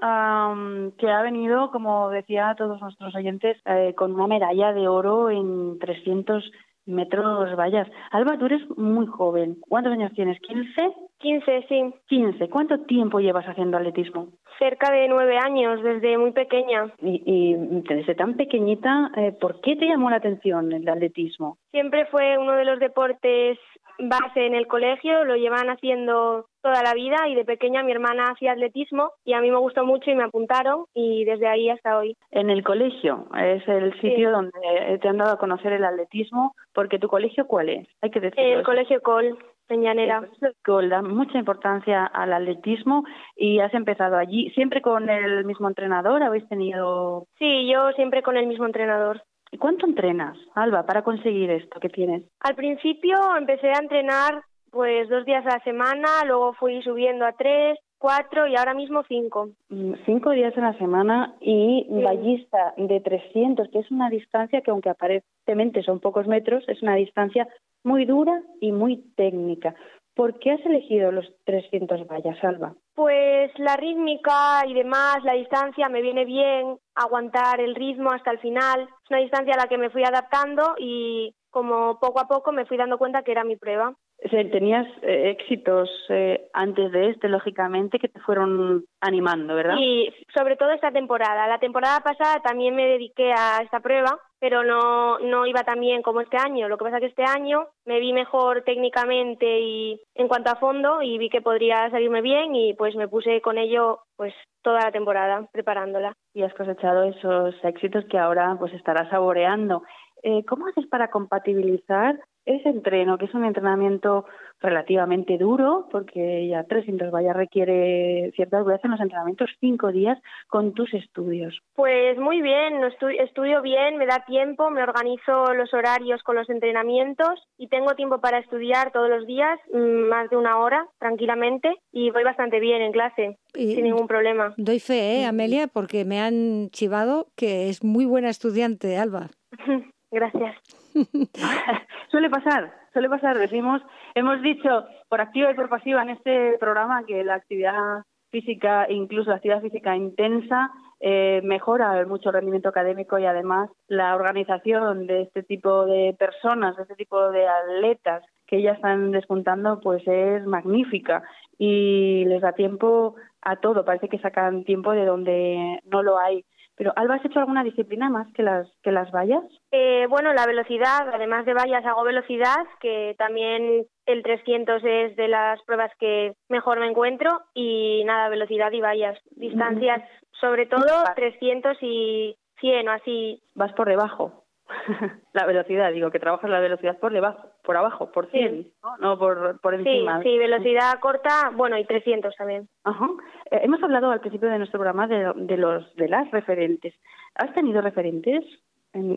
que ha venido, como decía a todos nuestros oyentes, eh, con una medalla de oro en 300 metros vallas. Alba, tú eres muy joven. ¿Cuántos años tienes? ¿15? 15, sí. 15. ¿Cuánto tiempo llevas haciendo atletismo? Cerca de nueve años, desde muy pequeña. Y, desde tan pequeñita, eh, ¿por qué te llamó la atención el atletismo? Siempre fue uno de los deportes base en el colegio, lo llevan haciendo toda la vida y de pequeña mi hermana hacía atletismo y a mí me gustó mucho y me apuntaron y desde ahí hasta hoy. En el colegio es el sitio donde te han dado a conocer el atletismo, porque tu colegio ¿cuál es? Hay que decirlo. El colegio Col. En Llanera. El da mucha importancia al atletismo y has empezado allí. ¿Siempre con el mismo entrenador? ¿Habéis tenido...? Sí, yo siempre con el mismo entrenador. ¿Y cuánto entrenas, Alba, para conseguir esto que tienes? Al principio empecé a entrenar pues dos días a la semana, luego fui subiendo a tres, cuatro y ahora mismo cinco. Mm, cinco días a la semana y ballista de 300, que es una distancia que aunque aparentemente son pocos metros, es una distancia muy dura y muy técnica. ¿Por qué has elegido los 300 vallas, Alba? Pues la rítmica y demás, la distancia me viene bien, aguantar el ritmo hasta el final. Es una distancia a la que me fui adaptando y como poco a poco me fui dando cuenta que era mi prueba. Tenías eh, éxitos eh, antes de este, lógicamente, que te fueron animando, ¿verdad? Y sobre todo esta temporada. La temporada pasada también me dediqué a esta prueba pero no, no iba tan bien como este año. Lo que pasa es que este año me vi mejor técnicamente y en cuanto a fondo y vi que podría salirme bien y pues me puse con ello pues toda la temporada preparándola. Y has cosechado esos éxitos que ahora pues estarás saboreando. Eh, ¿Cómo haces para compatibilizar ese entreno, que es un entrenamiento relativamente duro, porque ya 300 vallas requiere cierta duración los entrenamientos, cinco días con tus estudios. Pues muy bien, estudio bien, me da tiempo, me organizo los horarios con los entrenamientos y tengo tiempo para estudiar todos los días, mm, más de una hora, tranquilamente, y voy bastante bien en clase, sin ningún problema. Doy fe, ¿eh, Amelia, porque me han chivado que es muy buena estudiante, Alba. Gracias. suele pasar, suele pasar. Decimos, hemos dicho por activa y por pasiva en este programa que la actividad física, incluso la actividad física intensa, eh, mejora mucho el rendimiento académico y además la organización de este tipo de personas, de este tipo de atletas que ya están despuntando, pues es magnífica y les da tiempo a todo. Parece que sacan tiempo de donde no lo hay. Pero Alba, ¿has hecho alguna disciplina más que las que las vallas? Eh, bueno, la velocidad, además de vallas hago velocidad, que también el 300 es de las pruebas que mejor me encuentro y nada, velocidad y vallas, distancias, sobre todo 300 y 100 o así. Vas por debajo. la velocidad, digo, que trabajas la velocidad por debajo, por abajo, por 100, ¿no? por, por encima. Sí, sí, velocidad corta, bueno, y 300 también. Ajá. Eh, hemos hablado al principio de nuestro programa de, de, los de las referentes. ¿Has tenido referentes en,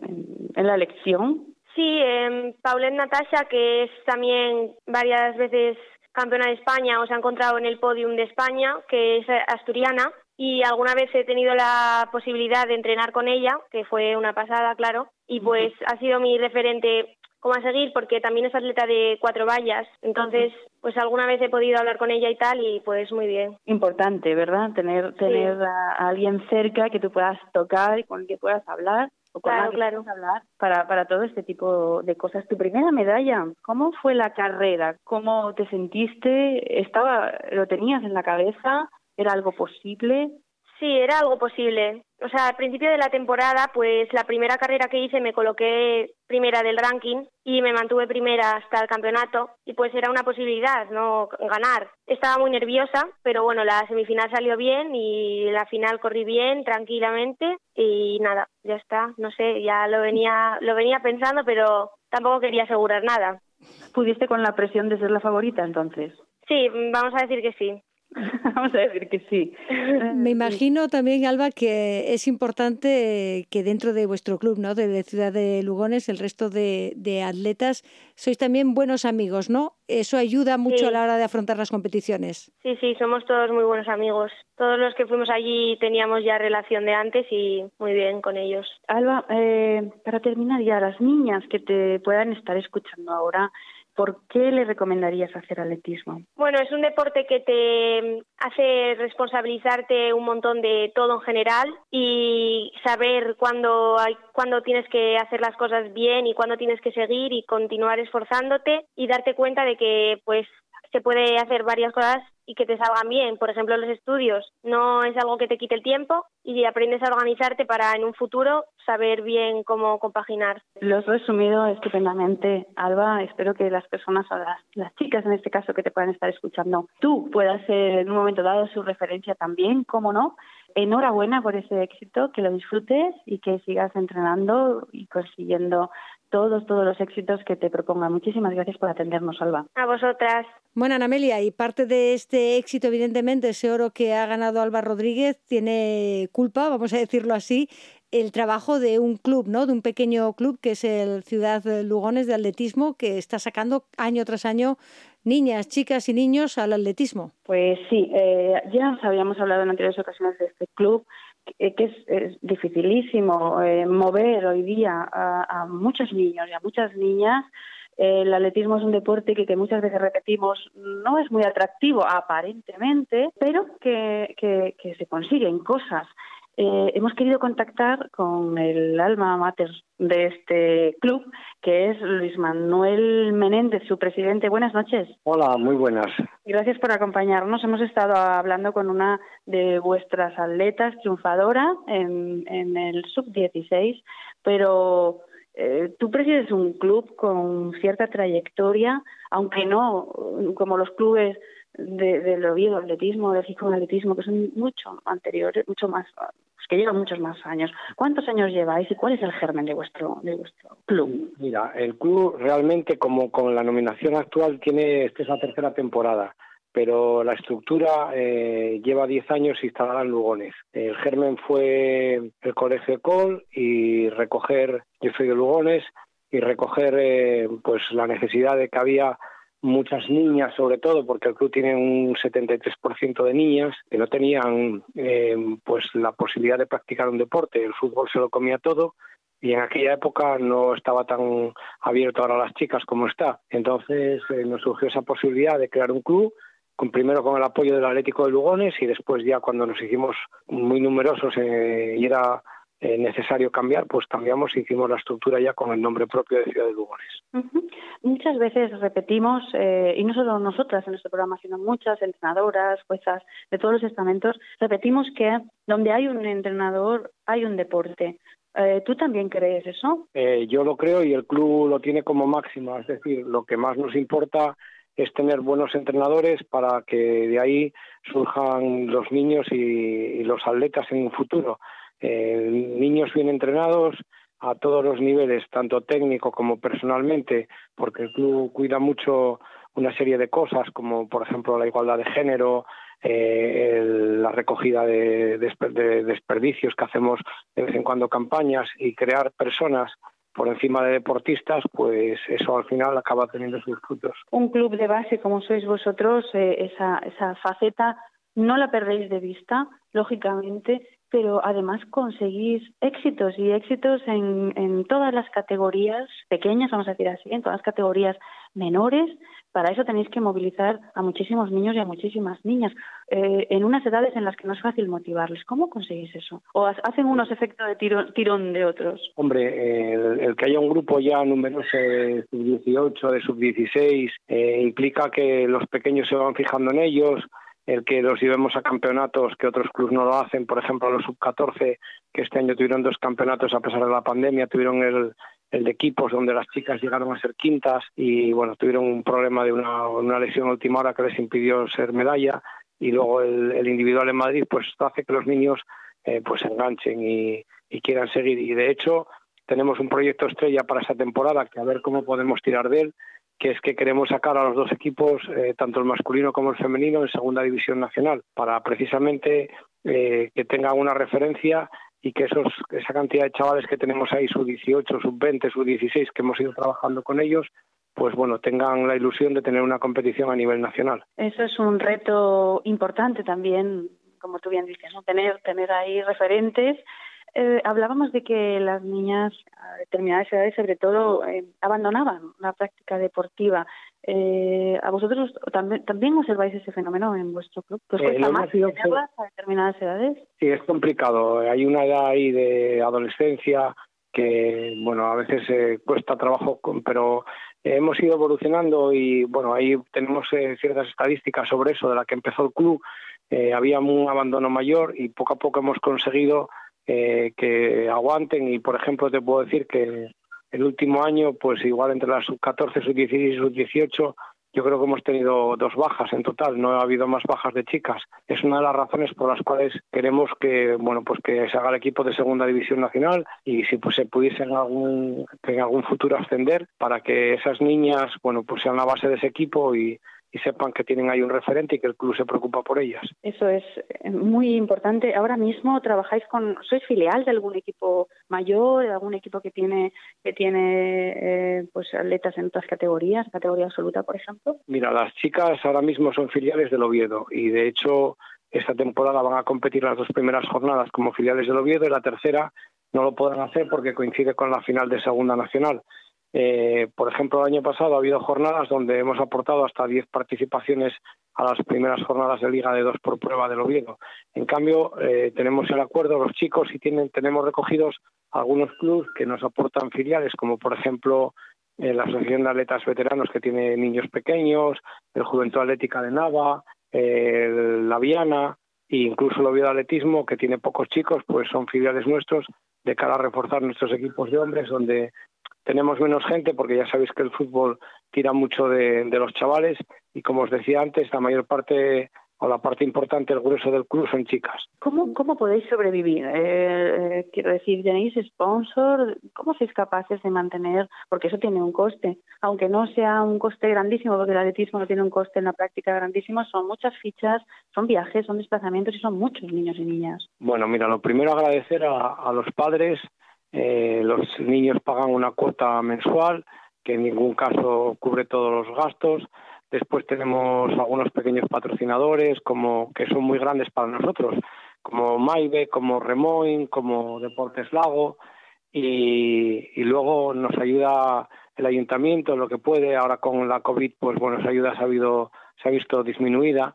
en, la elección? Sí, eh, Paulette Natasha, que es también varias veces campeona de España o se ha encontrado en el podium de España, que es asturiana, y alguna vez he tenido la posibilidad de entrenar con ella, que fue una pasada, claro, y pues ha sido mi referente cómo a seguir porque también es atleta de cuatro vallas. Entonces, pues alguna vez he podido hablar con ella y tal y pues muy bien. Importante, ¿verdad? Tener, tener a alguien cerca que tú puedas tocar y con el que puedas hablar o con Claro, que claro. puedas hablar para, para todo este tipo de cosas. Tu primera medalla, ¿cómo fue la carrera? ¿Cómo te sentiste? ¿Estaba, ¿Lo tenías en la cabeza? ¿Era algo posible? Sí, era algo posible. O sea, al principio de la temporada, pues la primera carrera que hice me coloqué primera del ranking y me mantuve primera hasta el campeonato y pues era una posibilidad, ¿no? Ganar. Estaba muy nerviosa, pero bueno, la semifinal salió bien y la final corrí bien, tranquilamente y nada, ya está. No sé, ya lo venía, lo venía pensando, pero tampoco quería asegurar nada. ¿Pudiste con la presión de ser la favorita entonces? Sí, vamos a decir que sí. Vamos a decir que sí. Me imagino también, Alba, que es importante que dentro de vuestro club, ¿no? De la ciudad de Lugones, el resto de, de atletas, sois también buenos amigos, ¿no? Eso ayuda mucho Sí. a la hora de afrontar las competiciones. Sí, sí, somos todos muy buenos amigos. Todos los que fuimos allí teníamos ya relación de antes y muy bien con ellos. Alba, eh, para terminar ya, las niñas que te puedan estar escuchando ahora, ¿por qué le recomendarías hacer atletismo? Bueno, es un deporte que te hace responsabilizarte un montón de todo en general y saber cuándo hay, cuándo tienes que hacer las cosas bien y cuándo tienes que seguir y continuar esforzándote y darte cuenta de que pues se puede hacer varias cosas y que te salgan bien. Por ejemplo, los estudios no es algo que te quite el tiempo y aprendes a organizarte para en un futuro saber bien cómo compaginar. Lo has resumido estupendamente, Alba. Espero que las personas, o las, las chicas en este caso que te puedan estar escuchando, tú puedas ser en un momento dado su referencia también, cómo no. Enhorabuena por ese éxito, que lo disfrutes y que sigas entrenando y consiguiendo todos, todos los éxitos que te proponga. Muchísimas gracias por atendernos, Alba. A vosotras. Bueno, Ana Amelia, y parte de este éxito, evidentemente, ese oro que ha ganado Alba Rodríguez, tiene culpa, vamos a decirlo así, el trabajo de un club, ¿no? De un pequeño club que es el Ciudad Lugones de Atletismo, que está sacando año tras año niñas, chicas y niños al atletismo. Pues sí, eh, ya os habíamos hablado en anteriores ocasiones de este club, que, que es, dificilísimo eh, mover hoy día a, a muchos niños y a muchas niñas. Eh, el atletismo es un deporte que, que muchas veces repetimos no es muy atractivo aparentemente, pero que, que, que se consiguen cosas. Eh, hemos querido contactar con el alma mater de este club, que es Luis Manuel Menéndez, su presidente. Buenas noches. Hola, muy buenas. Gracias por acompañarnos. Hemos estado hablando con una de vuestras atletas triunfadora en, en el sub-16, pero eh, tú presides un club con cierta trayectoria, aunque no como los clubes de, del Oviedo Atletismo, del Gijón Atletismo, que son mucho anteriores, mucho más, que llevan muchos más años. ¿Cuántos años lleváis y cuál es el germen de vuestro, de vuestro club? Mira, el club realmente, como con la nominación actual, tiene esta es la tercera temporada, pero la estructura eh, lleva 10 años instalada en Lugones. El germen fue el Colegio Col y recoger, yo soy de Lugones, y recoger eh, pues la necesidad de que había muchas niñas, sobre todo porque el club tiene un 73% de niñas que no tenían eh, pues la posibilidad de practicar un deporte. El fútbol se lo comía todo y en aquella época no estaba tan abierto ahora a las chicas como está. Entonces eh, nos surgió esa posibilidad de crear un club, con, primero con el apoyo del Atlético de Lugones y después ya cuando nos hicimos muy numerosos eh, y era eh, necesario cambiar, pues cambiamos y hicimos la estructura ya con el nombre propio de Ciudad de Lugones. Uh -huh. Muchas veces repetimos, eh, y no solo nosotras en este programa, sino muchas entrenadoras, juezas de todos los estamentos, repetimos que donde hay un entrenador hay un deporte. Eh, ¿Tú también crees eso? Eh, yo lo creo y el club lo tiene como máxima, es decir, lo que más nos importa es tener buenos entrenadores para que de ahí surjan los niños y, y los atletas en un futuro. Eh, niños bien entrenados a todos los niveles, tanto técnico como personalmente, porque el club cuida mucho una serie de cosas, como por ejemplo la igualdad de género, eh, la recogida de, de, de, desperdicios que hacemos de vez en cuando campañas y crear personas por encima de deportistas, pues eso al final acaba teniendo sus frutos. Un club de base como sois vosotros, eh, esa, esa faceta no la perdéis de vista, lógicamente, pero además conseguís éxitos y éxitos en, todas las categorías pequeñas, vamos a decir así, en todas las categorías menores. Para eso tenéis que movilizar a muchísimos niños y a muchísimas niñas eh, en unas edades en las que no es fácil motivarles. ¿Cómo conseguís eso? ¿O hacen unos efectos de tirón, de otros? Hombre, el, que haya un grupo ya numeroso de sub-18, de sub-16, eh, implica que los pequeños se van fijando en ellos, el que los llevemos a campeonatos que otros clubes no lo hacen, por ejemplo los sub-14, que este año tuvieron dos campeonatos a pesar de la pandemia, tuvieron el, el de equipos donde las chicas llegaron a ser quintas y bueno, tuvieron un problema de una, una lesión última hora que les impidió ser medalla. Y luego el, el individual en Madrid pues hace que los niños eh, pues se enganchen y, y quieran seguir. Y de hecho tenemos un proyecto estrella para esta temporada que a ver cómo podemos tirar de él que es que queremos sacar a los dos equipos, eh, tanto el masculino como el femenino, en segunda división nacional, para precisamente eh, que tengan una referencia y que esos, esa cantidad de chavales que tenemos ahí, sub 18, sub 20, sub 16, que hemos ido trabajando con ellos, pues bueno, tengan la ilusión de tener una competición a nivel nacional. Eso es un reto importante también, como tú bien dices, ¿no? tener, tener ahí referentes eh, hablábamos de que las niñas a determinadas edades, sobre todo, eh, abandonaban la práctica deportiva. Eh, ¿A vosotros también, también observáis ese fenómeno en vuestro club? ¿Pues cuesta más a determinadas edades? Sí, es complicado. Hay una edad ahí de adolescencia que, bueno, a veces cuesta trabajo, pero hemos ido evolucionando y, bueno, ahí tenemos ciertas estadísticas sobre eso, de la que empezó el club. había un abandono mayor y poco a poco hemos conseguido eh, que aguanten y por ejemplo te puedo decir que el último año pues igual entre las sub 14, sub 16 y sub 18 yo creo que hemos tenido dos bajas en total, no ha habido más bajas de chicas. Es una de las razones por las cuales queremos que, bueno, pues que se haga el equipo de segunda división nacional y si pues se pudiese en algún, en algún futuro ascender para que esas niñas, bueno, pues sean la base de ese equipo y, y sepan que tienen ahí un referente y que el club se preocupa por ellas. Eso es eh, muy importante. Ahora mismo trabajáis con, sois filial de algún equipo mayor, de algún equipo que tiene que tiene eh, pues atletas en otras categorías, categoría absoluta, por ejemplo. Mira, las chicas ahora mismo son filiales del Oviedo y de hecho esta temporada van a competir las dos primeras jornadas como filiales del Oviedo y la tercera no lo podrán hacer porque coincide con la final de Segunda Nacional. Eh, por ejemplo, el año pasado ha habido jornadas donde hemos aportado hasta 10 participaciones a las primeras jornadas de Liga de dos por prueba del Oviedo. En cambio, eh, tenemos el acuerdo, los chicos, y tienen, tenemos recogidos algunos clubes que nos aportan filiales, como por ejemplo eh, la Asociación de Atletas Veteranos, que tiene niños pequeños, el Juventud Atlética de Nava, la Viana, e incluso el Oviedo Atletismo, que tiene pocos chicos, pues son filiales nuestros de cara a reforzar nuestros equipos de hombres, donde tenemos menos gente porque ya sabéis que el fútbol tira mucho de, los chavales y como os decía antes, la mayor parte o la parte importante, el grueso del club son chicas. ¿Cómo, cómo podéis sobrevivir? Eh, eh, quiero decir, ¿tenéis sponsor? ¿Cómo sois capaces de mantener? Porque eso tiene un coste. Aunque no sea un coste grandísimo, porque el atletismo no tiene un coste en la práctica grandísimo, son muchas fichas, son viajes, son desplazamientos y son muchos niños y niñas. Bueno, mira, lo primero agradecer a los padres eh, los niños pagan una cuota mensual que en ningún caso cubre todos los gastos. Después tenemos algunos pequeños patrocinadores como que son muy grandes para nosotros, como Maibe, como Remoin, como Deportes Lago y, luego nos ayuda el ayuntamiento lo que puede. Ahora con la COVID, pues bueno, esa ayuda se ha, habido, se ha visto disminuida,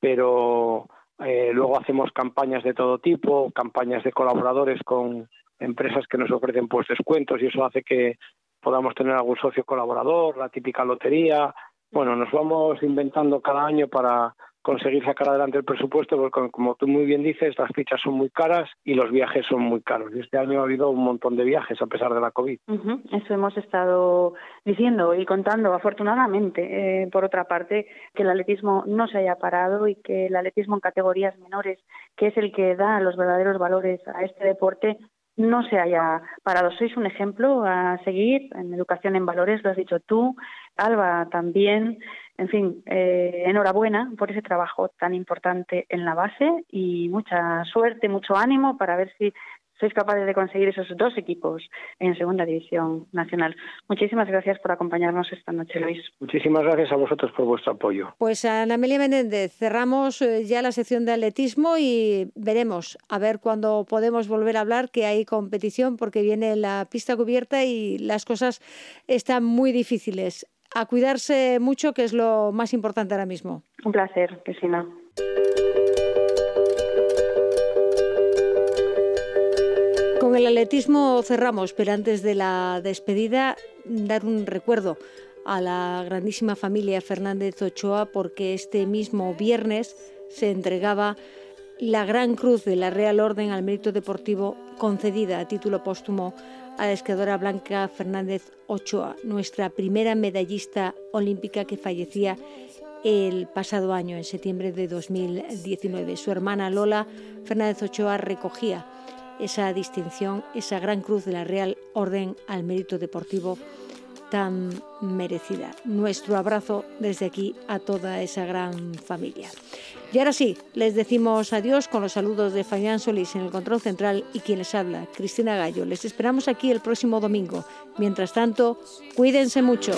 pero eh, luego hacemos campañas de todo tipo, campañas de colaboradores con empresas que nos ofrecen pues descuentos y eso hace que podamos tener algún socio colaborador, la típica lotería. Bueno, nos vamos inventando cada año para conseguir sacar adelante el presupuesto, porque como tú muy bien dices, las fichas son muy caras y los viajes son muy caros. Y este año ha habido un montón de viajes a pesar de la COVID. Eso hemos estado diciendo y contando, afortunadamente, eh, por otra parte, que el atletismo no se haya parado y que el atletismo en categorías menores, que es el que da los verdaderos valores a este deporte, no se haya parado. Sois un ejemplo a seguir en educación en valores, lo has dicho tú, Alba también. En fin, eh, enhorabuena por ese trabajo tan importante en la base y mucha suerte, mucho ánimo para ver si sois capaces de conseguir esos dos equipos en Segunda División Nacional. Muchísimas gracias por acompañarnos esta noche, Luis. Muchísimas gracias a vosotros por vuestro apoyo. Pues Ana Amelia Menéndez, cerramos eh, ya la sección de atletismo y veremos a ver cuándo podemos volver a hablar que hay competición porque viene la pista cubierta y las cosas están muy difíciles. A cuidarse mucho, que es lo más importante ahora mismo. Un placer, Cristina. Con el atletismo cerramos, pero antes de la despedida, dar un recuerdo a la grandísima familia Fernández Ochoa porque este mismo viernes se entregaba la Gran Cruz de la Real Orden al Mérito Deportivo concedida a título póstumo a la esquiadora Blanca Fernández Ochoa, nuestra primera medallista olímpica que fallecía el pasado año, en septiembre de 2019. Su hermana Lola Fernández Ochoa recogía esa distinción, esa gran cruz de la Real Orden al Mérito Deportivo tan merecida. Nuestro abrazo desde aquí a toda esa gran familia. Y ahora sí, les decimos adiós con los saludos de Fabián Solís en el control central y quien les habla, Cristina Gallo. Les esperamos aquí el próximo domingo. Mientras tanto, cuídense mucho.